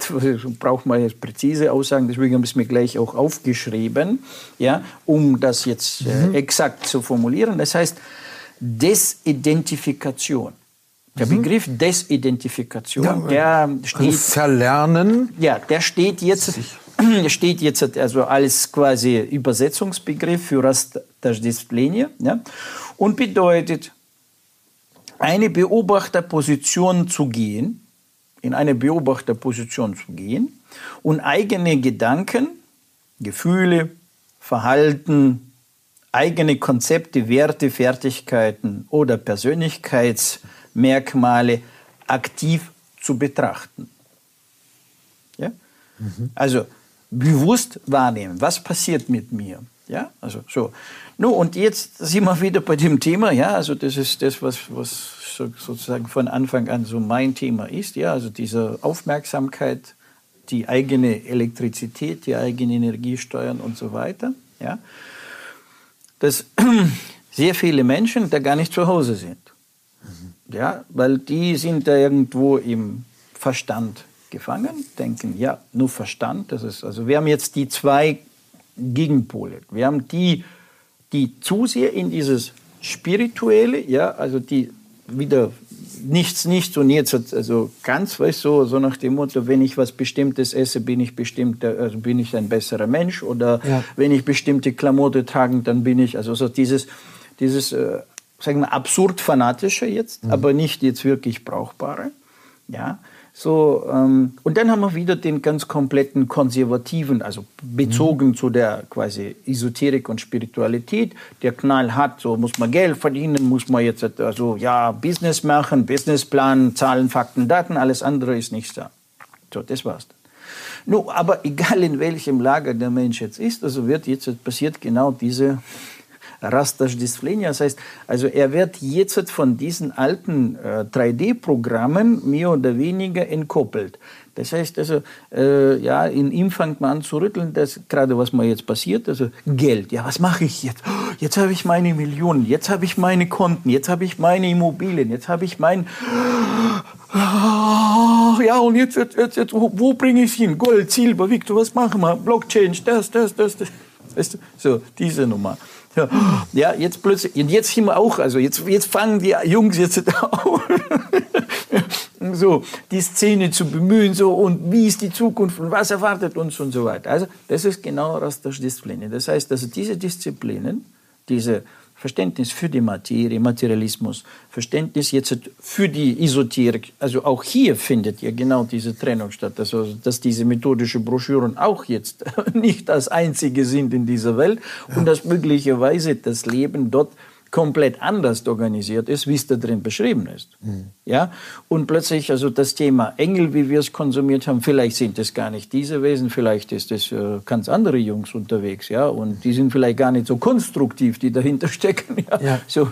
braucht man jetzt präzise Aussagen, deswegen habe ich es mir gleich auch aufgeschrieben, ja, um das jetzt äh, mhm. exakt zu formulieren. Das heißt Desidentifikation. Der mhm. Begriff Desidentifikation, ja, der steht. Verlernen. Ja, der steht jetzt, steht jetzt also als quasi Übersetzungsbegriff für Rastdajdistlenie ja, und bedeutet, eine Beobachterposition zu gehen, in eine Beobachterposition zu gehen und eigene Gedanken, Gefühle, Verhalten, eigene Konzepte, Werte, Fertigkeiten oder Persönlichkeitsmerkmale aktiv zu betrachten. Ja? Mhm. Also bewusst wahrnehmen, was passiert mit mir. Ja, also so. No, und jetzt sind wir wieder bei dem Thema, ja, also das ist das, was, was sozusagen von Anfang an so mein Thema ist, ja, also diese Aufmerksamkeit, die eigene Elektrizität, die eigene Energie steuern und so weiter, ja. Dass sehr viele Menschen da gar nicht zu Hause sind. Ja, weil die sind da irgendwo im Verstand gefangen, denken, ja, nur Verstand, das ist, also wir haben jetzt die zwei Gegenpole. Wir haben die, die zu sehr in dieses Spirituelle, ja, also die wieder nichts, nichts und jetzt, also ganz, weißt so, so nach dem Motto, wenn ich was Bestimmtes esse, bin ich bestimmt, also bin ich ein besserer Mensch oder ja. wenn ich bestimmte Klamotten trage, dann bin ich, also so dieses, dieses äh, sagen wir, absurd fanatische jetzt, mhm. aber nicht jetzt wirklich brauchbare. Ja, so, ähm, und dann haben wir wieder den ganz kompletten konservativen, also bezogen mhm. zu der quasi Esoterik und Spiritualität. Der Knall hat, so muss man Geld verdienen, muss man jetzt also ja Business machen, Businessplan, Zahlen, Fakten, Daten, alles andere ist nichts da. So, das war's. Nun, aber egal in welchem Lager der Mensch jetzt ist, also wird jetzt passiert genau diese Rasterschdisplenia. Das heißt, also er wird jetzt von diesen alten äh, 3D-Programmen mehr oder weniger entkoppelt. Das heißt also, äh, ja, in ihm fängt man an zu rütteln, dass gerade was mal jetzt passiert, also Geld. Ja, was mache ich jetzt? Jetzt habe ich meine Millionen, jetzt habe ich meine Konten, jetzt habe ich meine Immobilien, jetzt habe ich mein ja, und jetzt, jetzt, jetzt, jetzt wo, wo bringe ich es hin? Gold, Silber, Victor, was machen wir? Blockchain, das, das, das, das. Weißt du? So, diese Nummer. Ja, jetzt plötzlich, jetzt sind wir auch, also jetzt, jetzt fangen die Jungs jetzt auch so die Szene zu bemühen, so und wie ist die Zukunft und was erwartet uns und so weiter. Also das ist genau Disziplin. Das heißt, also diese Disziplinen, diese Verständnis für die Materie, Materialismus, Verständnis jetzt für die Esoterik. Also auch hier findet ja genau diese Trennung statt. Also, dass diese methodischen Broschüren auch jetzt nicht das einzige sind in dieser Welt und dass möglicherweise das Leben dort komplett anders organisiert ist, wie es da drin beschrieben ist. Mhm. Ja? Und plötzlich, also das Thema Engel, wie wir es konsumiert haben, vielleicht sind es gar nicht diese Wesen, vielleicht ist es äh, ganz andere Jungs unterwegs, ja, und die sind vielleicht gar nicht so konstruktiv, die dahinter stecken, ja. ja. So.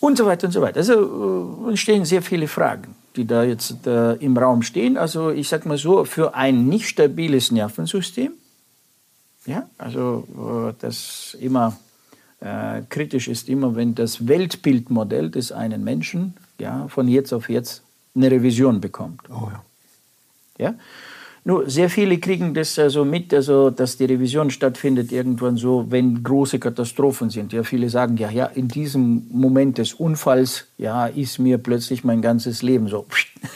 Und so weiter und so weiter. Also äh, entstehen sehr viele Fragen, die da jetzt äh, im Raum stehen. Also ich sag mal so, für ein nicht stabiles Nervensystem, ja, also äh, das immer äh, kritisch ist immer, wenn das Weltbildmodell des einen Menschen ja, von jetzt auf jetzt eine Revision bekommt. Oh ja. Ja? Nur sehr viele kriegen das also mit, also dass die Revision stattfindet irgendwann so, wenn große Katastrophen sind. Ja, viele sagen ja, ja, in diesem Moment des Unfalls, ja, ist mir plötzlich mein ganzes Leben so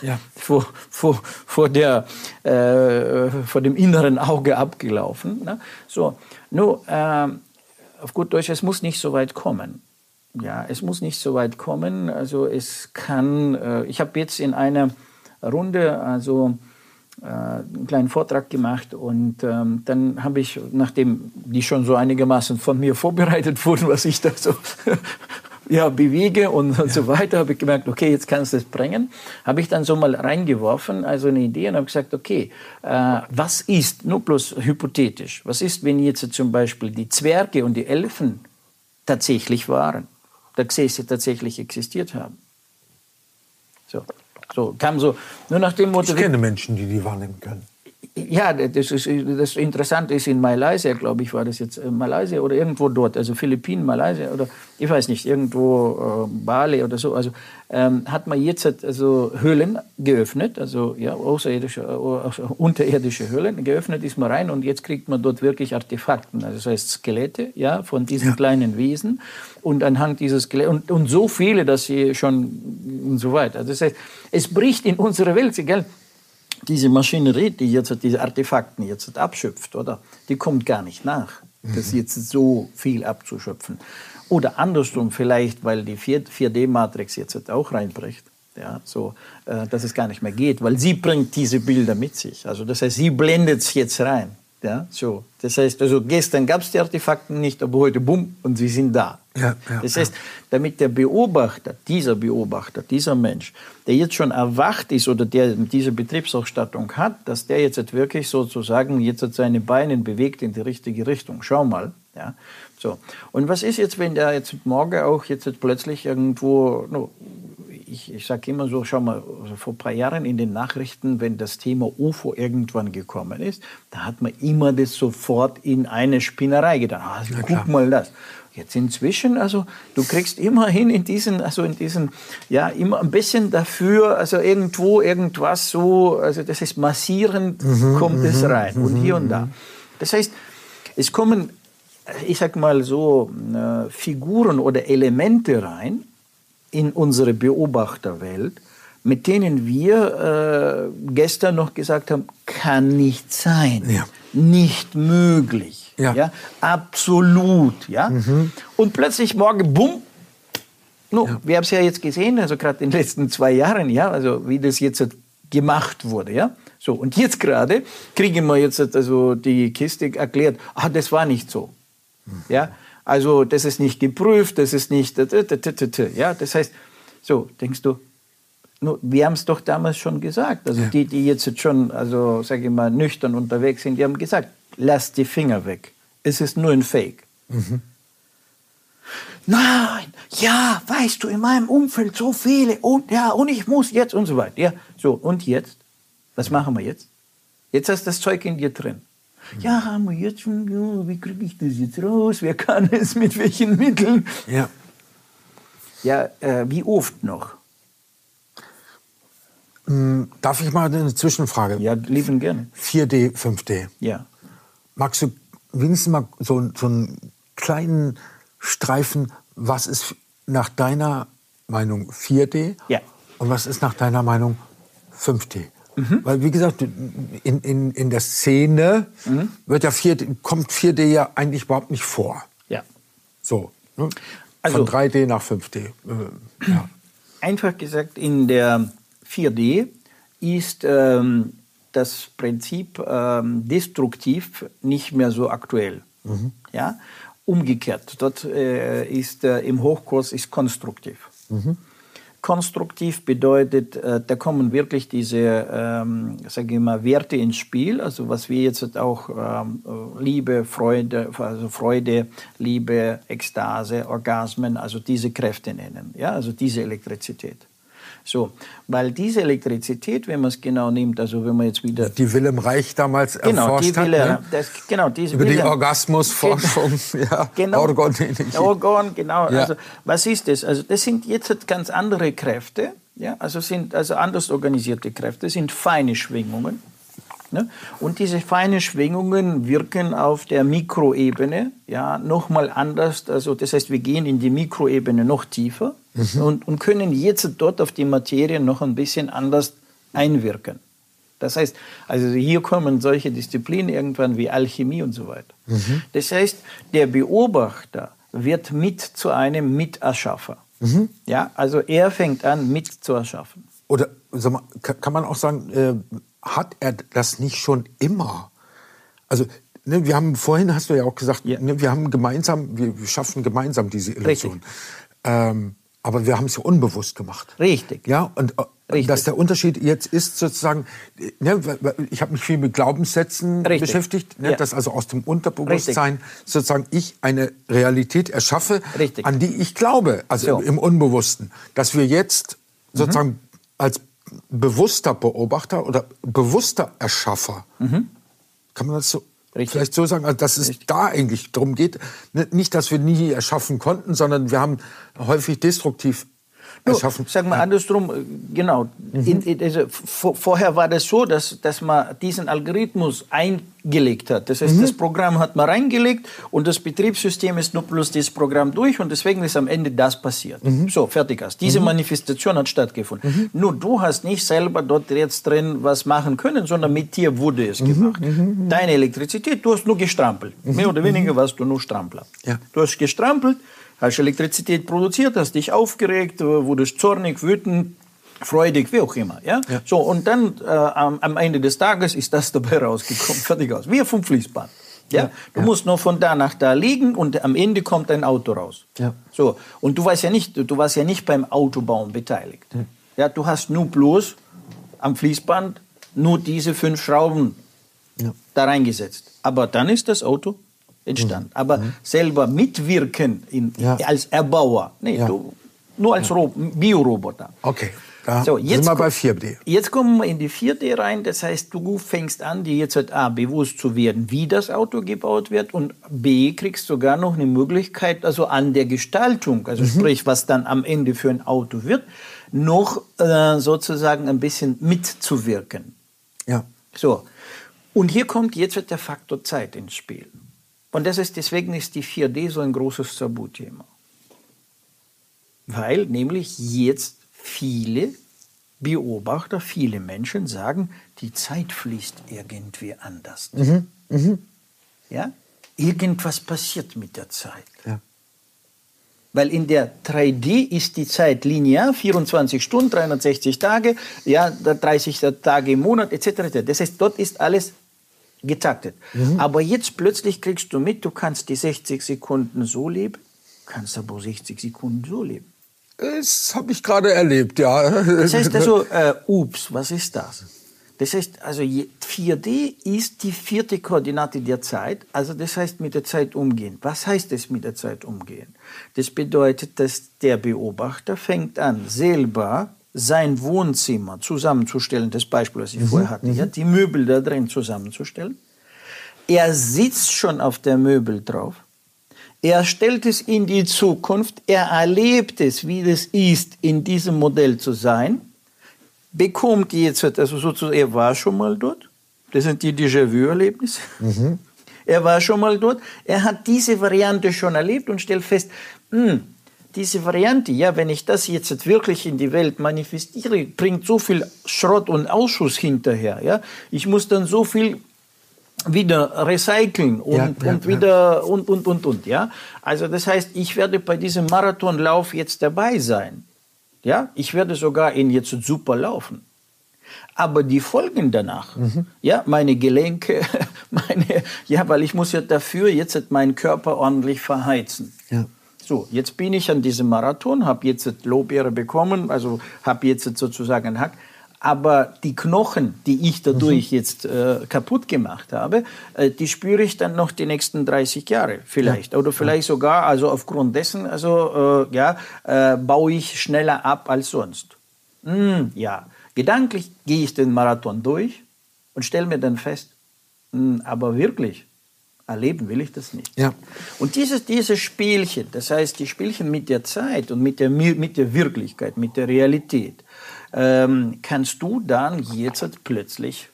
ja. vor, vor, vor, der, äh, vor dem inneren Auge abgelaufen. Ne? So, nur äh, auf gut Deutsch, es muss nicht so weit kommen. Ja, es muss nicht so weit kommen. Also es kann, äh, ich habe jetzt in einer Runde, also äh, einen kleinen Vortrag gemacht und ähm, dann habe ich, nachdem die schon so einigermaßen von mir vorbereitet wurden, was ich da so ja, bewege und, und so weiter, habe ich gemerkt, okay, jetzt kannst du es bringen. Habe ich dann so mal reingeworfen, also eine Idee und habe gesagt, okay, äh, was ist, nur bloß hypothetisch, was ist, wenn jetzt zum Beispiel die Zwerge und die Elfen tatsächlich waren, dass sie tatsächlich existiert haben? So, so kam so, nur nach dem Motto. Ich kenne Menschen, die die wahrnehmen können. Ja, das, ist, das Interessante ist, in Malaysia, glaube ich, war das jetzt äh, Malaysia oder irgendwo dort, also Philippinen, Malaysia oder ich weiß nicht, irgendwo äh, Bali oder so, also ähm, hat man jetzt also Höhlen geöffnet, also ja, außerirdische, äh, unterirdische Höhlen geöffnet, ist man rein und jetzt kriegt man dort wirklich Artefakten, also das heißt Skelette, ja, von diesen ja. kleinen Wesen und anhand dieses Skelett und, und so viele, dass sie schon und so weiter. Also das heißt, es bricht in unsere Welt, gell? Diese Maschinerie, die jetzt diese Artefakten jetzt abschöpft, oder? Die kommt gar nicht nach, das mhm. jetzt so viel abzuschöpfen. Oder andersrum vielleicht, weil die 4D-Matrix jetzt auch reinbricht. Ja, so, äh, dass es gar nicht mehr geht, weil sie bringt diese Bilder mit sich. Also das heißt, sie blendet es jetzt rein. Ja, so. Das heißt, also gestern gab es die Artefakten nicht, aber heute bumm und sie sind da. Ja, ja, das heißt, damit der Beobachter, dieser Beobachter, dieser Mensch, der jetzt schon erwacht ist oder der diese Betriebsausstattung hat, dass der jetzt wirklich sozusagen jetzt seine Beine bewegt in die richtige Richtung. Schau mal. Ja, so. Und was ist jetzt, wenn der jetzt morgen auch jetzt plötzlich irgendwo, no, ich, ich sage immer so, schau mal, also vor ein paar Jahren in den Nachrichten, wenn das Thema UFO irgendwann gekommen ist, da hat man immer das sofort in eine Spinnerei gedacht. Ah, also, guck mal das. Jetzt inzwischen, also du kriegst immerhin in diesen, also in diesen, ja, immer ein bisschen dafür, also irgendwo irgendwas so, also das ist massierend mhm, kommt es mhm, rein und hier und da. Mhm. Das heißt, es kommen, ich sag mal so, äh, Figuren oder Elemente rein in unsere Beobachterwelt, mit denen wir äh, gestern noch gesagt haben, kann nicht sein, ja. nicht möglich. Ja. ja absolut. Ja? Mhm. Und plötzlich morgen, bumm, no, ja. wir haben es ja jetzt gesehen, also gerade in den letzten zwei Jahren, ja, also wie das jetzt gemacht wurde, ja. So, und jetzt gerade kriegen wir jetzt also die Kiste erklärt, ah, das war nicht so. Mhm. Ja, also das ist nicht geprüft, das ist nicht, ja, das heißt, so, denkst du, wir haben es doch damals schon gesagt, also ja. die, die jetzt schon, also sage ich mal, nüchtern unterwegs sind, die haben gesagt, lass die Finger weg. Es ist nur ein Fake. Mhm. Nein, ja, weißt du, in meinem Umfeld so viele und ja, und ich muss jetzt und so weiter. Ja, so, und jetzt? Was machen wir jetzt? Jetzt hast du das Zeug in dir drin. Ja, haben wir jetzt schon, ja, wie kriege ich das jetzt raus? Wer kann es mit welchen Mitteln? Ja. Ja, äh, wie oft noch? Hm, darf ich mal eine Zwischenfrage? Ja, lieben gerne. 4D, 5D. Ja. Magst du wenigstens mal so, so einen kleinen Streifen, was ist nach deiner Meinung 4D ja. und was ist nach deiner Meinung 5D? Mhm. Weil, wie gesagt, in, in, in der Szene mhm. wird ja 4D, kommt 4D ja eigentlich überhaupt nicht vor. Ja. So. Ne? Also, Von 3D nach 5D. Äh, ja. Einfach gesagt, in der 4D ist ähm, das Prinzip ähm, destruktiv nicht mehr so aktuell. Mhm. Ja? Umgekehrt, dort äh, ist äh, im Hochkurs ist konstruktiv. Mhm. Konstruktiv bedeutet, äh, da kommen wirklich diese, ähm, sage ich mal, Werte ins Spiel. Also was wir jetzt auch ähm, Liebe, Freude, also Freude, Liebe, Ekstase, Orgasmen, also diese Kräfte nennen. Ja, also diese Elektrizität. So, weil diese Elektrizität, wenn man es genau nimmt, also wenn man jetzt wieder... Die Willem Reich damals genau, erforscht die Wille, hat, ne? das, genau, diese Über Wille, die Orgasmusforschung, ja, genau, Orgon. Orgon, genau. Ja. Also, was ist das? Also das sind jetzt ganz andere Kräfte, ja, also sind also anders organisierte Kräfte, sind feine Schwingungen. Ne? Und diese feinen Schwingungen wirken auf der Mikroebene ja, nochmal anders. Also das heißt, wir gehen in die Mikroebene noch tiefer mhm. und, und können jetzt dort auf die Materie noch ein bisschen anders einwirken. Das heißt, also hier kommen solche Disziplinen irgendwann wie Alchemie und so weiter. Mhm. Das heißt, der Beobachter wird mit zu einem Miterschaffer. Mhm. Ja, also er fängt an, mit zu erschaffen. Oder mal, kann man auch sagen, äh, hat er das nicht schon immer? Also ne, wir haben vorhin hast du ja auch gesagt, ja. Ne, wir haben gemeinsam, wir, schaffen gemeinsam diese Illusion. Ähm, aber wir haben es ja unbewusst gemacht. Richtig. Ja, und äh, Richtig. dass der Unterschied jetzt ist sozusagen, ne, ich habe mich viel mit Glaubenssätzen Richtig. beschäftigt, ne, ja. dass also aus dem Unterbewusstsein Richtig. sozusagen ich eine Realität erschaffe, an die ich glaube, also so. im Unbewussten, dass wir jetzt sozusagen mhm. als bewusster Beobachter oder bewusster Erschaffer, mhm. kann man das so Richtig. Vielleicht so sagen, also dass es Richtig. da eigentlich darum geht, nicht, dass wir nie erschaffen konnten, sondern wir haben häufig destruktiv erschaffen. No, sagen wir andersrum, äh, genau. Mhm. In, in, also, vorher war das so, dass, dass man diesen Algorithmus eingelegt hat. Das heißt, mhm. das Programm hat man reingelegt und das Betriebssystem ist nur plus dieses Programm durch und deswegen ist am Ende das passiert. Mhm. So, fertig aus. Diese mhm. Manifestation hat stattgefunden. Mhm. Nur du hast nicht selber dort jetzt drin was machen können, sondern mit dir wurde es mhm. gemacht. Deine Elektrizität, du hast nur gestrampelt. Mehr oder weniger warst du nur Strampler. Ja. Du hast gestrampelt hast Elektrizität produziert, hast dich aufgeregt, wurdest zornig, wütend, freudig, wie auch immer. Ja? ja. So, und dann äh, am, am, Ende des Tages ist das dabei rausgekommen, fertig aus. Wie vom Fließband. Ja? ja? Du ja. musst nur von da nach da liegen und am Ende kommt ein Auto raus. Ja. So, und du warst ja nicht, du warst ja nicht beim Autobauen beteiligt. Hm. Ja, du hast nur bloß am Fließband nur diese fünf Schrauben da reingesetzt. Aber dann ist das Auto entstanden. Mhm. Aber mhm. selber mitwirken in, ja. als Erbauer, nee, ja. du, nur als ja. Bioroboter. Okay. Da so, jetzt sind wir bei 4D. Jetzt kommen wir in die 4D rein. Das heißt, du fängst an, dir jetzt A, bewusst zu werden, wie das Auto gebaut wird und B, kriegst sogar noch eine Möglichkeit, also an der Gestaltung, also mhm. sprich, was dann am Ende für ein Auto wird, noch äh, sozusagen ein bisschen mitzuwirken. Ja. So. Und hier kommt jetzt wird der Faktor Zeit ins Spiel. Und das ist, deswegen ist die 4D so ein großes Tabuthema. Weil nämlich jetzt viele Beobachter, viele Menschen sagen, die Zeit fließt irgendwie anders. Mhm. Mhm. Ja? Irgendwas passiert mit der Zeit. Ja. Weil in der 3D ist die Zeit linear, 24 Stunden, 360 Tage, ja, 30 Tage im Monat etc. Das heißt, dort ist alles getaktet. Mhm. Aber jetzt plötzlich kriegst du mit, du kannst die 60 Sekunden so leben, kannst aber 60 Sekunden so leben. Das habe ich gerade erlebt, ja. Das heißt also, äh, ups, was ist das? Das heißt, also 4D ist die vierte Koordinate der Zeit. Also das heißt, mit der Zeit umgehen. Was heißt es mit der Zeit umgehen? Das bedeutet, dass der Beobachter fängt an, selber sein Wohnzimmer zusammenzustellen, das Beispiel, was ich mhm. vorher hatte, mhm. ja, die Möbel da drin zusammenzustellen. Er sitzt schon auf der Möbel drauf. Er stellt es in die Zukunft. Er erlebt es, wie es ist, in diesem Modell zu sein. Bekommt jetzt, also sozusagen, er war schon mal dort. Das sind die Déjà-vu-Erlebnisse. Mhm. Er war schon mal dort. Er hat diese Variante schon erlebt und stellt fest, mh, hm, diese Variante, ja, wenn ich das jetzt wirklich in die Welt manifestiere, bringt so viel Schrott und Ausschuss hinterher. Ja? Ich muss dann so viel wieder recyceln und, ja, ja, und wieder ja. und, und, und, und, ja. Also das heißt, ich werde bei diesem Marathonlauf jetzt dabei sein. Ja, ich werde sogar ihn jetzt super laufen. Aber die Folgen danach, mhm. ja, meine Gelenke, meine, ja, weil ich muss ja dafür jetzt meinen Körper ordentlich verheizen. Ja. So, jetzt bin ich an diesem Marathon, habe jetzt Lobbeere bekommen, also habe jetzt sozusagen einen Hack. Aber die Knochen, die ich dadurch mhm. jetzt äh, kaputt gemacht habe, äh, die spüre ich dann noch die nächsten 30 Jahre vielleicht. Ja. Oder vielleicht ja. sogar, also aufgrund dessen, also äh, ja, äh, baue ich schneller ab als sonst. Mm, ja, gedanklich gehe ich den Marathon durch und stelle mir dann fest, mm, aber wirklich, erleben will ich das nicht. Ja. Und dieses, dieses Spielchen, das heißt die Spielchen mit der Zeit und mit der, mit der Wirklichkeit, mit der Realität, ähm, kannst du dann jetzt plötzlich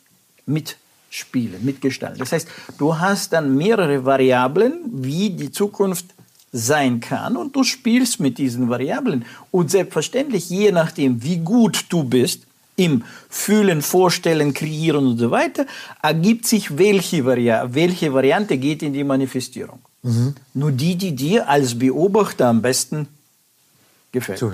mitspielen, mitgestalten. Das heißt, du hast dann mehrere Variablen, wie die Zukunft sein kann und du spielst mit diesen Variablen. Und selbstverständlich, je nachdem, wie gut du bist, im Fühlen, Vorstellen, Kreieren und so weiter, ergibt sich, welche, Vari welche Variante geht in die Manifestierung. Mhm. Nur die, die dir als Beobachter am besten gefällt. So.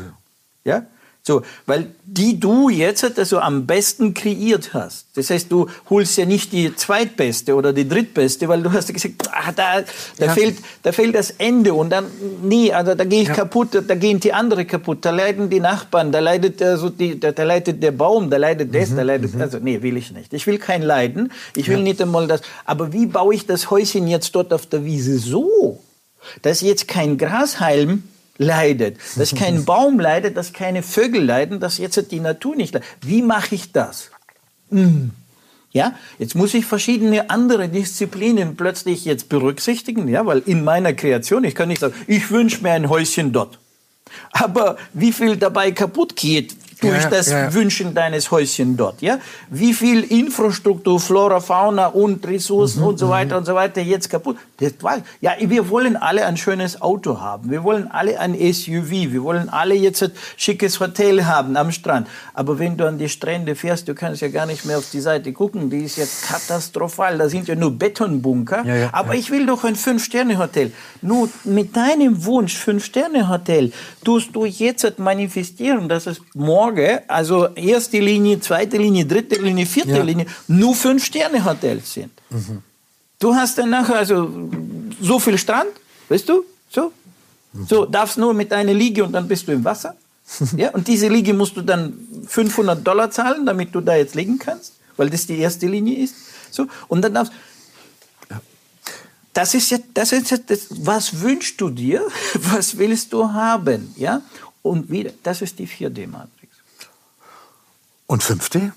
Ja? So, weil die du jetzt also am besten kreiert hast. Das heißt, du holst ja nicht die zweitbeste oder die drittbeste, weil du hast gesagt, ah, da, da, ja. fehlt, da fehlt das Ende und dann, nee, also da gehe ich ja. kaputt, da gehen die anderen kaputt, da leiden die Nachbarn, da leidet, also die, da, da leidet der Baum, da leidet das, mhm. da leidet, mhm. also nee, will ich nicht. Ich will kein Leiden, ich will ja. nicht einmal das, aber wie baue ich das Häuschen jetzt dort auf der Wiese so, dass jetzt kein Grashalm leidet, dass kein Baum leidet, dass keine Vögel leiden, dass jetzt die Natur nicht leidet. Wie mache ich das? Hm. Ja, jetzt muss ich verschiedene andere Disziplinen plötzlich jetzt berücksichtigen, ja, weil in meiner Kreation, ich kann nicht sagen, ich wünsche mir ein Häuschen dort. Aber wie viel dabei kaputt geht, durch ja, das ja. Wünschen deines Häuschen dort. Ja? Wie viel Infrastruktur, Flora, Fauna und Ressourcen mhm, und so mhm. weiter und so weiter jetzt kaputt. Das, ja, wir wollen alle ein schönes Auto haben. Wir wollen alle ein SUV. Wir wollen alle jetzt ein schickes Hotel haben am Strand. Aber wenn du an die Strände fährst, du kannst ja gar nicht mehr auf die Seite gucken. Die ist jetzt katastrophal. Da sind ja nur Betonbunker. Ja, Aber ich will doch ein Fünf-Sterne-Hotel. Nur mit deinem Wunsch Fünf-Sterne-Hotel tust du jetzt manifestieren, dass es morgen Sorge, also erste Linie, zweite Linie, dritte Linie, vierte ja. Linie, nur fünf Sterne Hotels sind. Mhm. Du hast dann nachher also so viel Strand, weißt du, so, mhm. so darfst nur mit einer Liege und dann bist du im Wasser. ja, und diese Liege musst du dann 500 Dollar zahlen, damit du da jetzt liegen kannst, weil das die erste Linie ist. So, und dann darfst das ist ja, das ist ja das, was wünschst du dir, was willst du haben, ja? Und wieder, das ist die 4D-Matrix. Und 5D?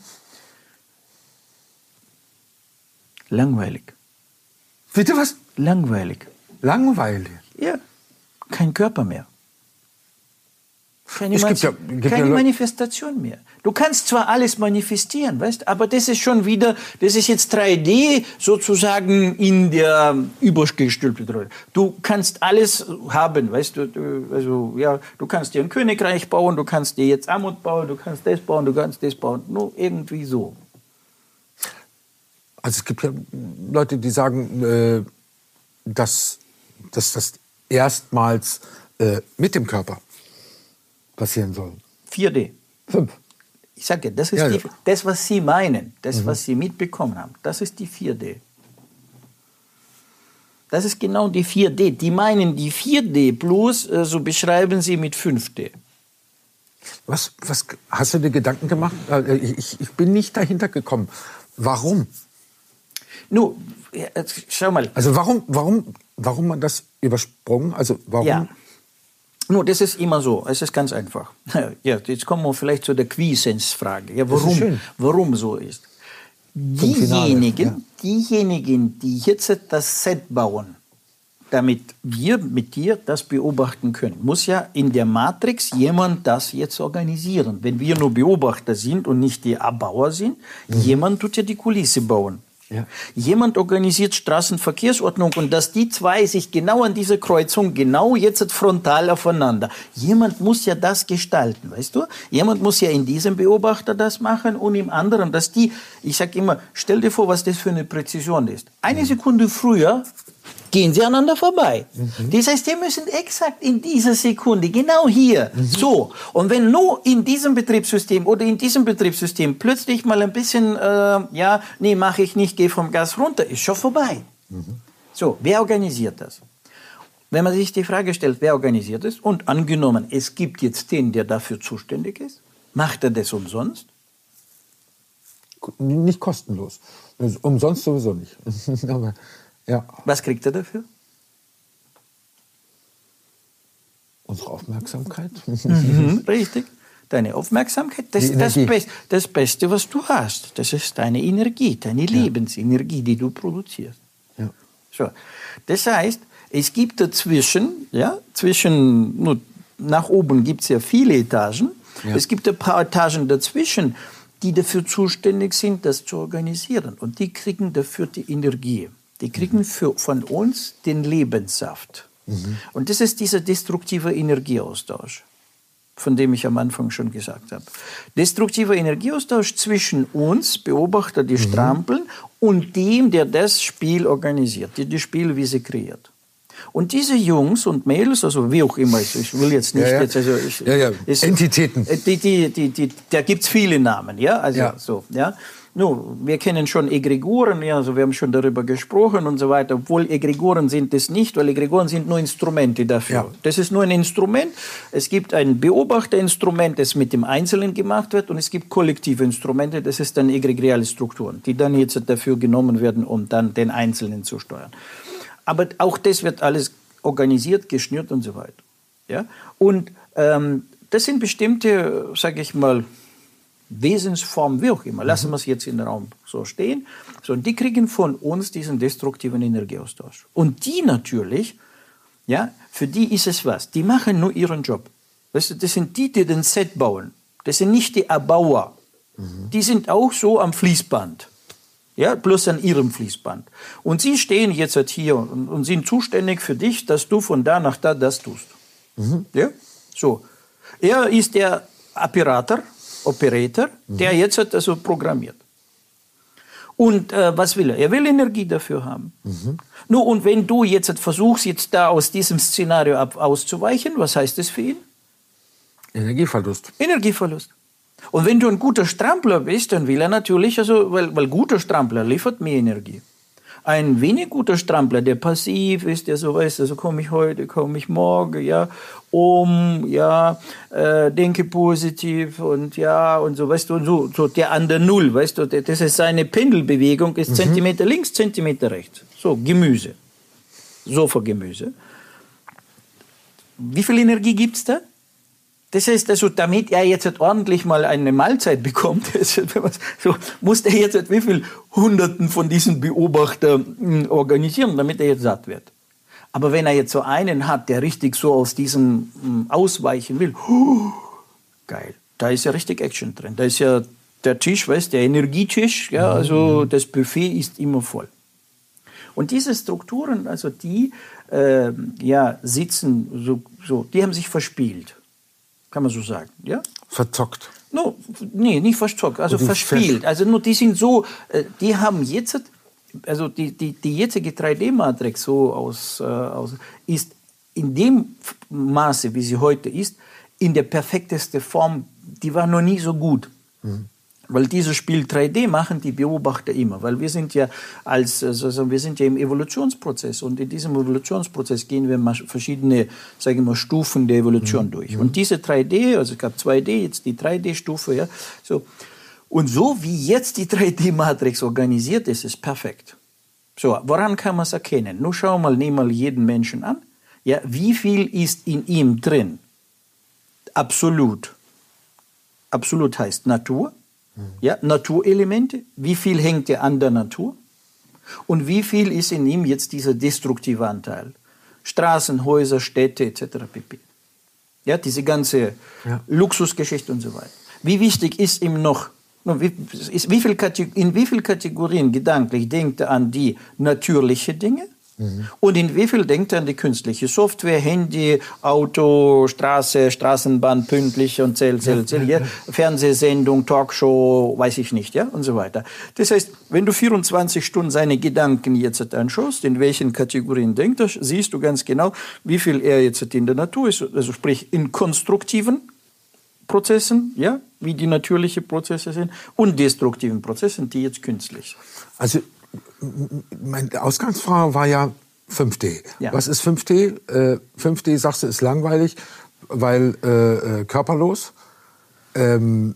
Langweilig. Bitte was? Langweilig. Langweilig? Ja, kein Körper mehr. Keine, ja, keine ja Manifestation mehr. Du kannst zwar alles manifestieren, weißt, aber das ist schon wieder, das ist jetzt 3D sozusagen in der übergestülpten Rolle. Du kannst alles haben, weißt du, also ja, du kannst dir ein Königreich bauen, du kannst dir jetzt Armut bauen, du kannst das bauen, du kannst das bauen, nur irgendwie so. Also es gibt ja Leute, die sagen, äh, dass, dass das erstmals äh, mit dem Körper passieren soll. 4D. Fünf. Ich sage, das ist ja, die, das, was Sie meinen, das, mhm. was Sie mitbekommen haben, das ist die 4D. Das ist genau die 4D. Die meinen die 4D plus, äh, so beschreiben Sie mit 5D. Was, was hast du dir Gedanken gemacht? Äh, ich, ich bin nicht dahinter gekommen. Warum? Nun, schau mal. Also warum, warum, warum man das übersprungen? Also warum? Ja. Nur, das ist immer so. Es ist ganz einfach. Ja, jetzt kommen wir vielleicht zu der Quiescence-Frage. Ja, warum, warum so ist. Diejenigen, ja. diejenigen, die jetzt das Set bauen, damit wir mit dir das beobachten können, muss ja in der Matrix jemand das jetzt organisieren. Wenn wir nur Beobachter sind und nicht die Abbauer sind, mhm. jemand tut ja die Kulisse bauen. Ja. Jemand organisiert Straßenverkehrsordnung und dass die zwei sich genau an dieser Kreuzung genau jetzt frontal aufeinander. Jemand muss ja das gestalten, weißt du? Jemand muss ja in diesem Beobachter das machen und im anderen, dass die, ich sag immer, stell dir vor, was das für eine Präzision ist. Eine mhm. Sekunde früher gehen sie aneinander vorbei. Mhm. Das heißt, die müssen exakt in dieser Sekunde, genau hier, mhm. so. Und wenn nur in diesem Betriebssystem oder in diesem Betriebssystem plötzlich mal ein bisschen, äh, ja, nee, mache ich nicht, gehe vom Gas runter, ist schon vorbei. Mhm. So, wer organisiert das? Wenn man sich die Frage stellt, wer organisiert es, und angenommen, es gibt jetzt den, der dafür zuständig ist, macht er das umsonst? Nicht kostenlos. Umsonst sowieso nicht. Ja. Was kriegt er dafür? Unsere Aufmerksamkeit. Mhm, richtig. Deine Aufmerksamkeit, das ist das, Be das, Beste, was du hast. Das ist deine Energie, deine. Lebensenergie, die du produzierst. Ja. So. Das heißt, es gibt dazwischen, ja, zwischen, nur nach oben gibt es ja viele Etagen. Ja. Es gibt ein paar Etagen dazwischen, die dafür zuständig sind, das zu organisieren. Und die kriegen dafür die Energie. Die kriegen für, von uns den Lebenssaft. Mhm. Und das ist dieser destruktive Energieaustausch. von dem ich am Anfang schon gesagt habe. Destruktiver Energieaustausch zwischen uns, Beobachter, die strampeln, und dem, der das Spiel organisiert, der die Spielwiese kreiert. Und diese Jungs und Mädels, also wie auch immer, ich, will jetzt nicht Ja, ja. jetzt, also ich, Ja, ja. ist- Entitäten. äh, Die, die, die, die, da gibt's viele Namen, ja, also Ja. so, ja. Nun, wir kennen schon Egregoren, ja, also wir haben schon darüber gesprochen und so weiter, obwohl Egregoren sind es nicht, weil Egregoren sind nur Instrumente dafür. Ja. Das ist nur ein Instrument. Es gibt ein Beobachterinstrument, das mit dem Einzelnen gemacht wird und es gibt kollektive Instrumente, das ist dann egregiale Strukturen, die dann jetzt dafür genommen werden, um dann den Einzelnen zu steuern. Aber auch das wird alles organisiert, geschnürt und so weiter. Ja? Und ähm, das sind bestimmte, sage ich mal, Wesensformen, wie auch immer. Lassen wir es jetzt in den Raum so stehen. So, und die kriegen von uns diesen destruktiven Energieaustausch. Und die natürlich, ja, für die ist es was. Die machen nur ihren Job. Weißt du, das sind die, die den Set bauen. Das sind nicht die Erbauer. Die sind auch so am Fließband. Ja, bloß an ihrem Fließband. Und sie stehen jetzt halt hier und, und sind zuständig für dich, dass du von da nach da das tust. Ja, so. Er ist der Operator, Operator, der jetzt hat also programmiert. Und äh, was will er? Er will Energie dafür haben. Nur und wenn du jetzt halt versuchst, jetzt da aus diesem Szenario ab, auszuweichen, was heißt das für ihn? Energieverlust. Energieverlust. Und wenn du ein guter Strampler bist, dann will er natürlich, also, weil, weil guter Strampler liefert mehr Energie. Ein wenig guter Strampler, der passiv ist, der so weiß, also komme ich heute, komme ich morgen, ja, um, ja, äh, denke positiv und ja, und so, weißt du, und so, so der an der Null, weißt du, das ist seine Pendelbewegung, ist Zentimeter links, Zentimeter rechts. So, Gemüse. Sofa-Gemüse. Wie viel Energie gibt's da? Das heißt also, damit er jetzt halt ordentlich mal eine Mahlzeit bekommt, so, muss er jetzt halt wie viel Hunderten von diesen Beobachtern mh, organisieren, damit er jetzt satt wird. Aber wenn er jetzt so einen hat, der richtig so aus diesem mh, ausweichen will, huh, geil, da ist ja richtig Action drin. Da ist ja der Tisch, weißt der Energietisch, ja, also das Buffet ist immer voll. Und diese Strukturen, also die äh, ja, sitzen, so, so, die haben sich verspielt. Kann man so sagen, ja? Verzockt. No, nee, nicht verstockt, also verspielt. Also nur die sind so, äh, die haben jetzt, also die, die, die jetzige 3D-Matrix so aus, äh, aus, ist in dem Maße, wie sie heute ist, in der perfekteste Form, die war noch nie so gut. Weil dieses Spiel 3D machen die Beobachter immer, weil wir sind ja als also wir sind ja im Evolutionsprozess und in diesem Evolutionsprozess gehen wir mal verschiedene, sagen wir mal, Stufen der Evolution durch. Und diese 3D, also es gab 2D, jetzt die 3D-Stufe, ja, so und so wie jetzt die 3D-Matrix organisiert ist, ist perfekt. So, woran kann man es erkennen? Nur schau mal, nimm mal jeden Menschen an. Ja, wie viel ist in ihm drin? Absolut. Absolut heißt Natur. Ja, Naturelemente. Wie viel hängt er an der Natur? Und wie viel ist in ihm jetzt dieser destruktive Anteil? Straßen, Häuser, Städte etc. pp. Ja, diese ganze Ja. Luxusgeschichte und so weiter. Wie wichtig ist ihm noch, wie, ist, wie viel in wie vielen Kategorien gedanklich denkt er an die natürlichen Dinge? Und in wie viel denkt er an die künstliche Software, Handy, Auto, Straße, Straßenbahn, pünktlich und zähl, zähl, zähl, ja. Fernsehsendung, Talkshow, weiß ich nicht, ja, und so weiter. Das heißt, wenn du 24 Stunden seine Gedanken jetzt anschaust, in welchen Kategorien denkt er, siehst du ganz genau, wie viel er jetzt in der Natur ist, also sprich in konstruktiven Prozessen, ja, wie die natürlichen Prozesse sind, und destruktiven Prozessen, die jetzt künstlich sind. Also meine Ausgangsfrage war ja 5D. Ja. Was ist 5D? Äh, 5D sagst du ist langweilig, weil äh, äh, körperlos. Ähm,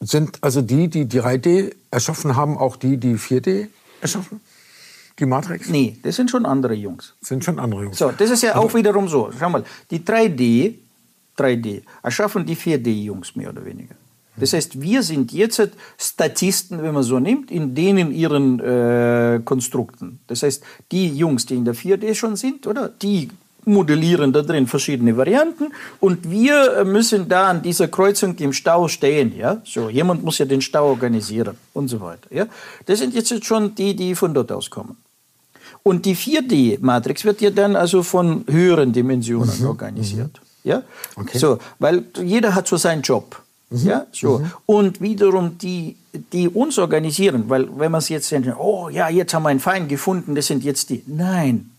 sind also die, die 3D erschaffen haben, auch die, die 4D erschaffen? Die Matrix? Nee, das sind schon andere Jungs. Sind schon andere Jungs. So, das ist ja auch wiederum so. Schau mal, die 3D, 3D erschaffen die 4D-Jungs mehr oder weniger. Das heißt, wir sind jetzt Statisten, wenn man so nimmt, in denen ihren äh, Konstrukten. Das heißt, die Jungs, die in der 4D schon sind, oder die modellieren da drin verschiedene Varianten und wir äh, müssen da an dieser Kreuzung im Stau stehen, ja. So, jemand muss ja den Stau organisieren und so weiter, ja. Das sind jetzt schon die, die von dort aus kommen. Und die 4D-Matrix wird ja dann also von höheren Dimensionen organisiert. Ja? Okay. So, weil jeder hat so seinen Job. Mhm. Ja, so. Mhm. Und wiederum die, die uns organisieren, weil wenn man es jetzt denkt, oh ja, jetzt haben wir einen Feind gefunden, das sind jetzt die. Nein,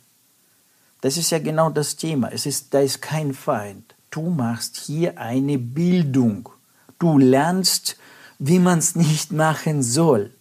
das ist ja genau das Thema. Es ist, da ist kein Feind. Du machst hier eine Bildung. Du lernst, wie man es nicht machen soll.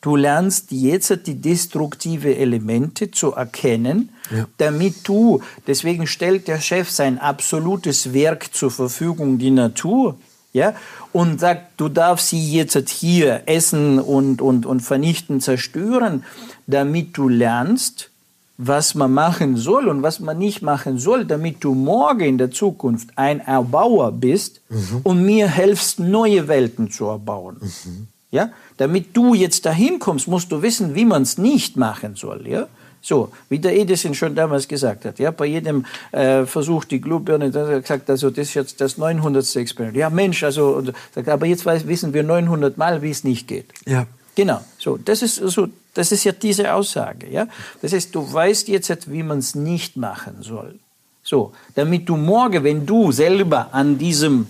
Du lernst jetzt die destruktive Elemente zu erkennen, ja. damit du, deswegen stellt der Chef sein absolutes Werk zur Verfügung, die Natur, ja, und sagt, du darfst sie jetzt hier essen und, und, und vernichten, zerstören, damit du lernst, was man machen soll und was man nicht machen soll, damit du morgen in der Zukunft ein Erbauer bist mhm. und mir helfst, neue Welten zu erbauen. Mhm. Ja? Damit du jetzt dahin kommst, musst du wissen, wie man es nicht machen soll. Ja? So, wie der Edison schon damals gesagt hat, ja, bei jedem äh, Versuch, die Glühbirne, da hat er gesagt, also das ist jetzt das 900. Experiment. Ja, Mensch, also, sagt, aber jetzt weiß, wissen wir 900 Mal, wie es nicht geht. Ja. Genau, so, das ist so das ist ja diese Aussage. Ja? Das heißt, du weißt jetzt, wie man es nicht machen soll. So, damit du morgen, wenn du selber an diesem,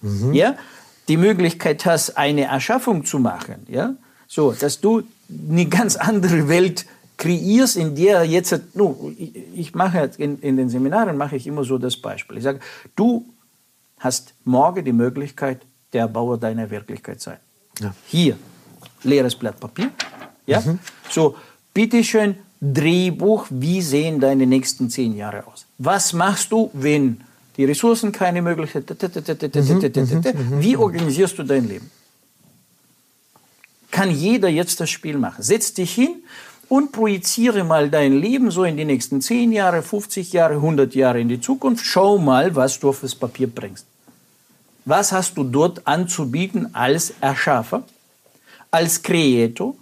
mhm. ja, die Möglichkeit hast, eine Erschaffung zu machen, ja, so, dass du eine ganz andere Welt kreierst, in der jetzt, ich, mache in, in den Seminaren mache ich immer so das Beispiel. Ich sage, du hast morgen die Möglichkeit, der Bauer deiner Wirklichkeit sein. Ja. Hier, leeres Blatt Papier, ja? Mhm. So, bitteschön, Drehbuch, wie sehen deine nächsten zehn Jahre aus? Was machst du, wenn die Ressourcen keine Möglichkeit, wie organisierst du dein Leben? Kann jeder jetzt das Spiel machen? Setz dich hin und projiziere mal dein Leben so in die nächsten 10 Jahre, 50 Jahre, 100 Jahre in die Zukunft. Schau mal, was du auf das Papier bringst. Was hast du dort anzubieten als Erschaffer, als Creator,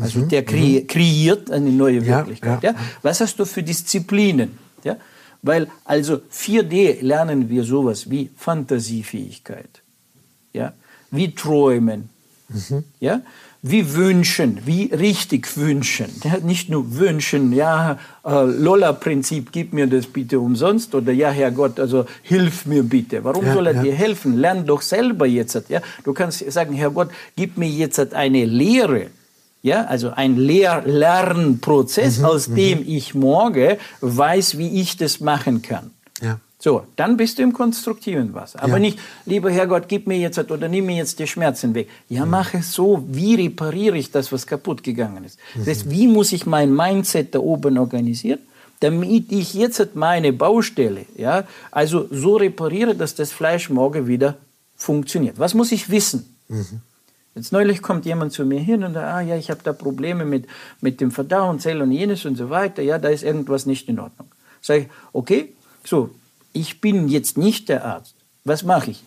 also mhm. der kre mhm. kreiert eine neue Wirklichkeit. Ja, ja. ja, Was hast du für Disziplinen? Ja? Weil also 4D lernen wir sowas wie Fantasiefähigkeit, ja? wie Träumen, mhm. ja? Wie Wünschen, wie richtig wünschen. Ja, nicht nur wünschen, ja, äh, Lolla-Prinzip, gib mir das bitte umsonst oder ja, Herr Gott, also hilf mir bitte. Warum ja, soll er ja. dir helfen? Lern doch selber jetzt. Ja? Du kannst sagen, Herr Gott, gib mir jetzt eine Lehre ja, also ein Lehr Lernprozess, mhm, aus mhm. dem ich morgen weiß, wie ich das machen kann. So, dann bist du im konstruktiven Wasser. Aber ja. nicht, lieber Herrgott, gib mir jetzt oder nimm mir jetzt die Schmerzen weg. Ja, mhm. mach es so, wie repariere ich das, was kaputt gegangen ist. Das heißt, mhm. wie muss ich mein Mindset da oben organisieren, damit ich jetzt meine Baustelle, ja, also so repariere, dass das Fleisch morgen wieder funktioniert. Was muss ich wissen? Mhm. Jetzt neulich kommt jemand zu mir hin und sagt, ah ja, ich habe da Probleme mit, mit dem Verdauungszell und jenes und so weiter. Ja, da ist irgendwas nicht in Ordnung. Sag ich, okay, so, ich bin jetzt nicht der Arzt. Was mache ich?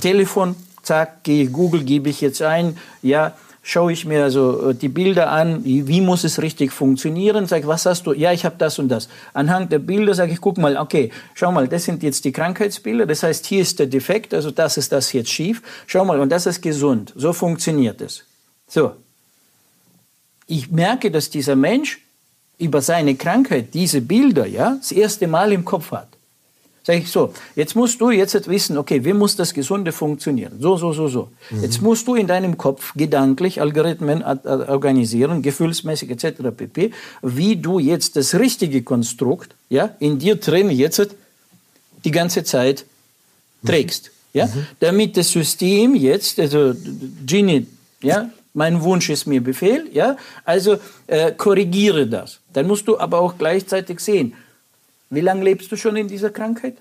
Telefon, zack, gehe Google, gebe ich jetzt ein, ja, schaue ich mir also äh, die Bilder an, wie muss es richtig funktionieren, sage, was hast du? Ja, ich habe das und das. Anhand der Bilder sage ich, guck mal, okay, schau mal, das sind jetzt die Krankheitsbilder, das heißt, hier ist der Defekt, also das ist das jetzt schief. Schau mal, und das ist gesund. So funktioniert es. So. Ich merke, dass dieser Mensch über seine Krankheit diese Bilder, ja, das erste Mal im Kopf hat. Sag ich so, jetzt musst du jetzt wissen, okay, wie muss das Gesunde funktionieren? So, so, so, so. Mhm. Jetzt musst du in deinem Kopf gedanklich Algorithmen organisieren, gefühlsmäßig etc. pp., wie du jetzt das richtige Konstrukt ja, in dir drin jetzt die ganze Zeit trägst. Mhm. Ja? Mhm. Damit das System jetzt, also Genie, ja, mein Wunsch ist mir Befehl, ja, also äh, korrigiere das. Dann musst du aber auch gleichzeitig sehen, wie lange lebst du schon in dieser Krankheit?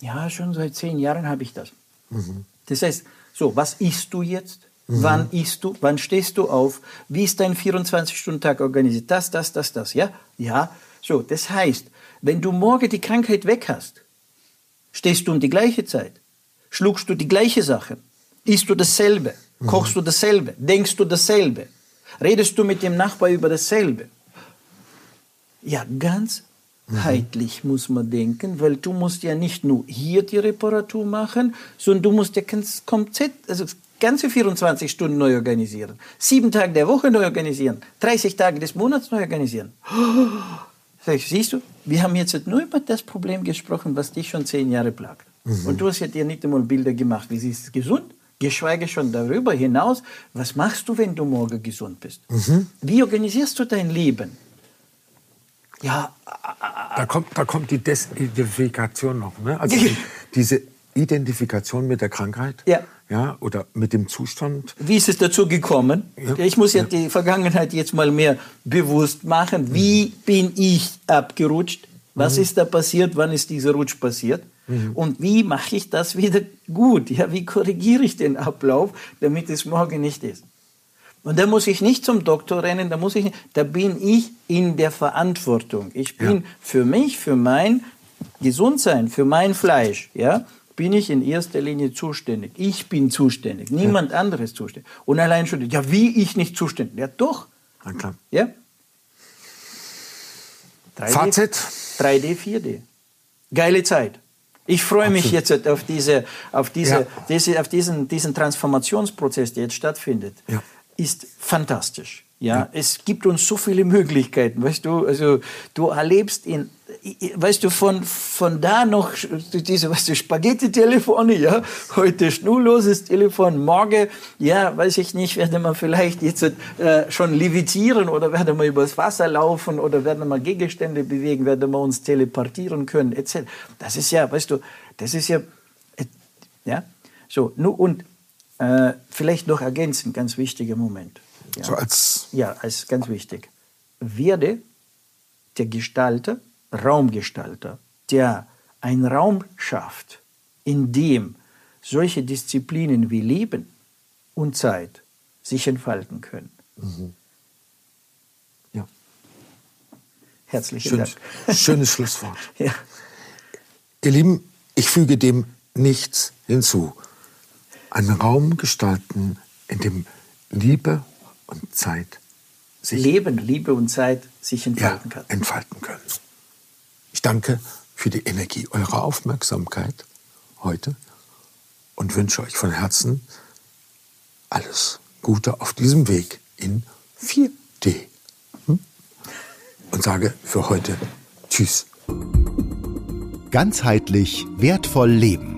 Ja, schon seit zehn Jahren habe ich das. Mhm. Das heißt, so, was isst du jetzt? Mhm. Wann isst du? Wann stehst du auf? Wie ist dein 24-Stunden-Tag organisiert? Das, das, das, das, ja? Ja, so, das heißt, wenn du morgen die Krankheit weg hast, stehst du um die gleiche Zeit, schluckst du die gleiche Sache, isst du dasselbe, mhm. kochst du dasselbe, denkst du dasselbe, redest du mit dem Nachbar über dasselbe. Ja, ganz heitlich muss man denken, weil du musst ja nicht nur hier die Reparatur machen, sondern du musst ja ganz komplett, also ganze 24 Stunden neu organisieren, sieben Tage der Woche neu organisieren, 30 Tage des Monats neu organisieren. Siehst du, wir haben jetzt nur über das Problem gesprochen, was dich schon zehn Jahre plagt. Mhm. Und du hast ja dir nicht einmal Bilder gemacht, wie sie ist gesund, geschweige schon darüber hinaus, was machst du, wenn du morgen gesund bist? Mhm. Wie organisierst du dein Leben? Ja, da kommt, da kommt die Desidentifikation noch. Ne? Also die, diese Identifikation mit der Krankheit. Ja. Ja, oder mit dem Zustand. Wie ist es dazu gekommen? Ja. Ich muss ja, ja, die Vergangenheit jetzt mal mehr bewusst machen. Wie mhm. bin ich abgerutscht? Was mhm. ist da passiert? Wann ist dieser Rutsch passiert? Mhm. Und wie mache ich das wieder gut? Ja, wie korrigiere ich den Ablauf, damit es morgen nicht ist? Und da muss ich nicht zum Doktor rennen, da muss ich, da bin ich in der Verantwortung. Ich bin ja. für mich, für mein Gesundsein, für mein Fleisch, ja, bin ich in erster Linie zuständig. Ich bin zuständig, niemand ja. anderes zuständig. Und allein schon, ja, wie ich nicht zuständig? Ja, doch. Na klar. Ja. 3D, Fazit? 3D, 4D. Geile Zeit. Ich freue mich jetzt auf, diese, auf, diese, ja. diese, auf diesen, diesen Transformationsprozess, der jetzt stattfindet. Ja ist fantastisch. Ja, ja, es gibt uns so viele Möglichkeiten, weißt du, also du erlebst in, weißt du, von, von da noch diese, weißt du, Spaghetti-Telefone, ja, heute schnurloses Telefon, morgen, ja, weiß ich nicht, werden wir vielleicht jetzt äh, schon levitieren oder werden wir übers Wasser laufen oder werden wir Gegenstände bewegen, werden wir uns teleportieren können, etc. Das ist ja, weißt du, das ist ja, äh, ja, so, nur und äh, vielleicht noch ergänzen, ganz wichtiger Moment. Ja. So als ja, als ganz wichtig. Werde der Gestalter, Raumgestalter, der einen Raum schafft, in dem solche Disziplinen wie Leben und Zeit sich entfalten können. Mhm. Ja. Herzlichen schönes, Dank. Schönes Schlusswort. ja. Ihr Lieben, ich füge dem nichts hinzu einen Raum gestalten, in dem Liebe und Zeit sich Leben, Liebe und Zeit sich entfalten, ja, kann. entfalten können. Ich danke für die Energie eurer Aufmerksamkeit heute und wünsche euch von Herzen alles Gute auf diesem Weg in 4D. Hm? Und sage für heute Tschüss. Ganzheitlich wertvoll leben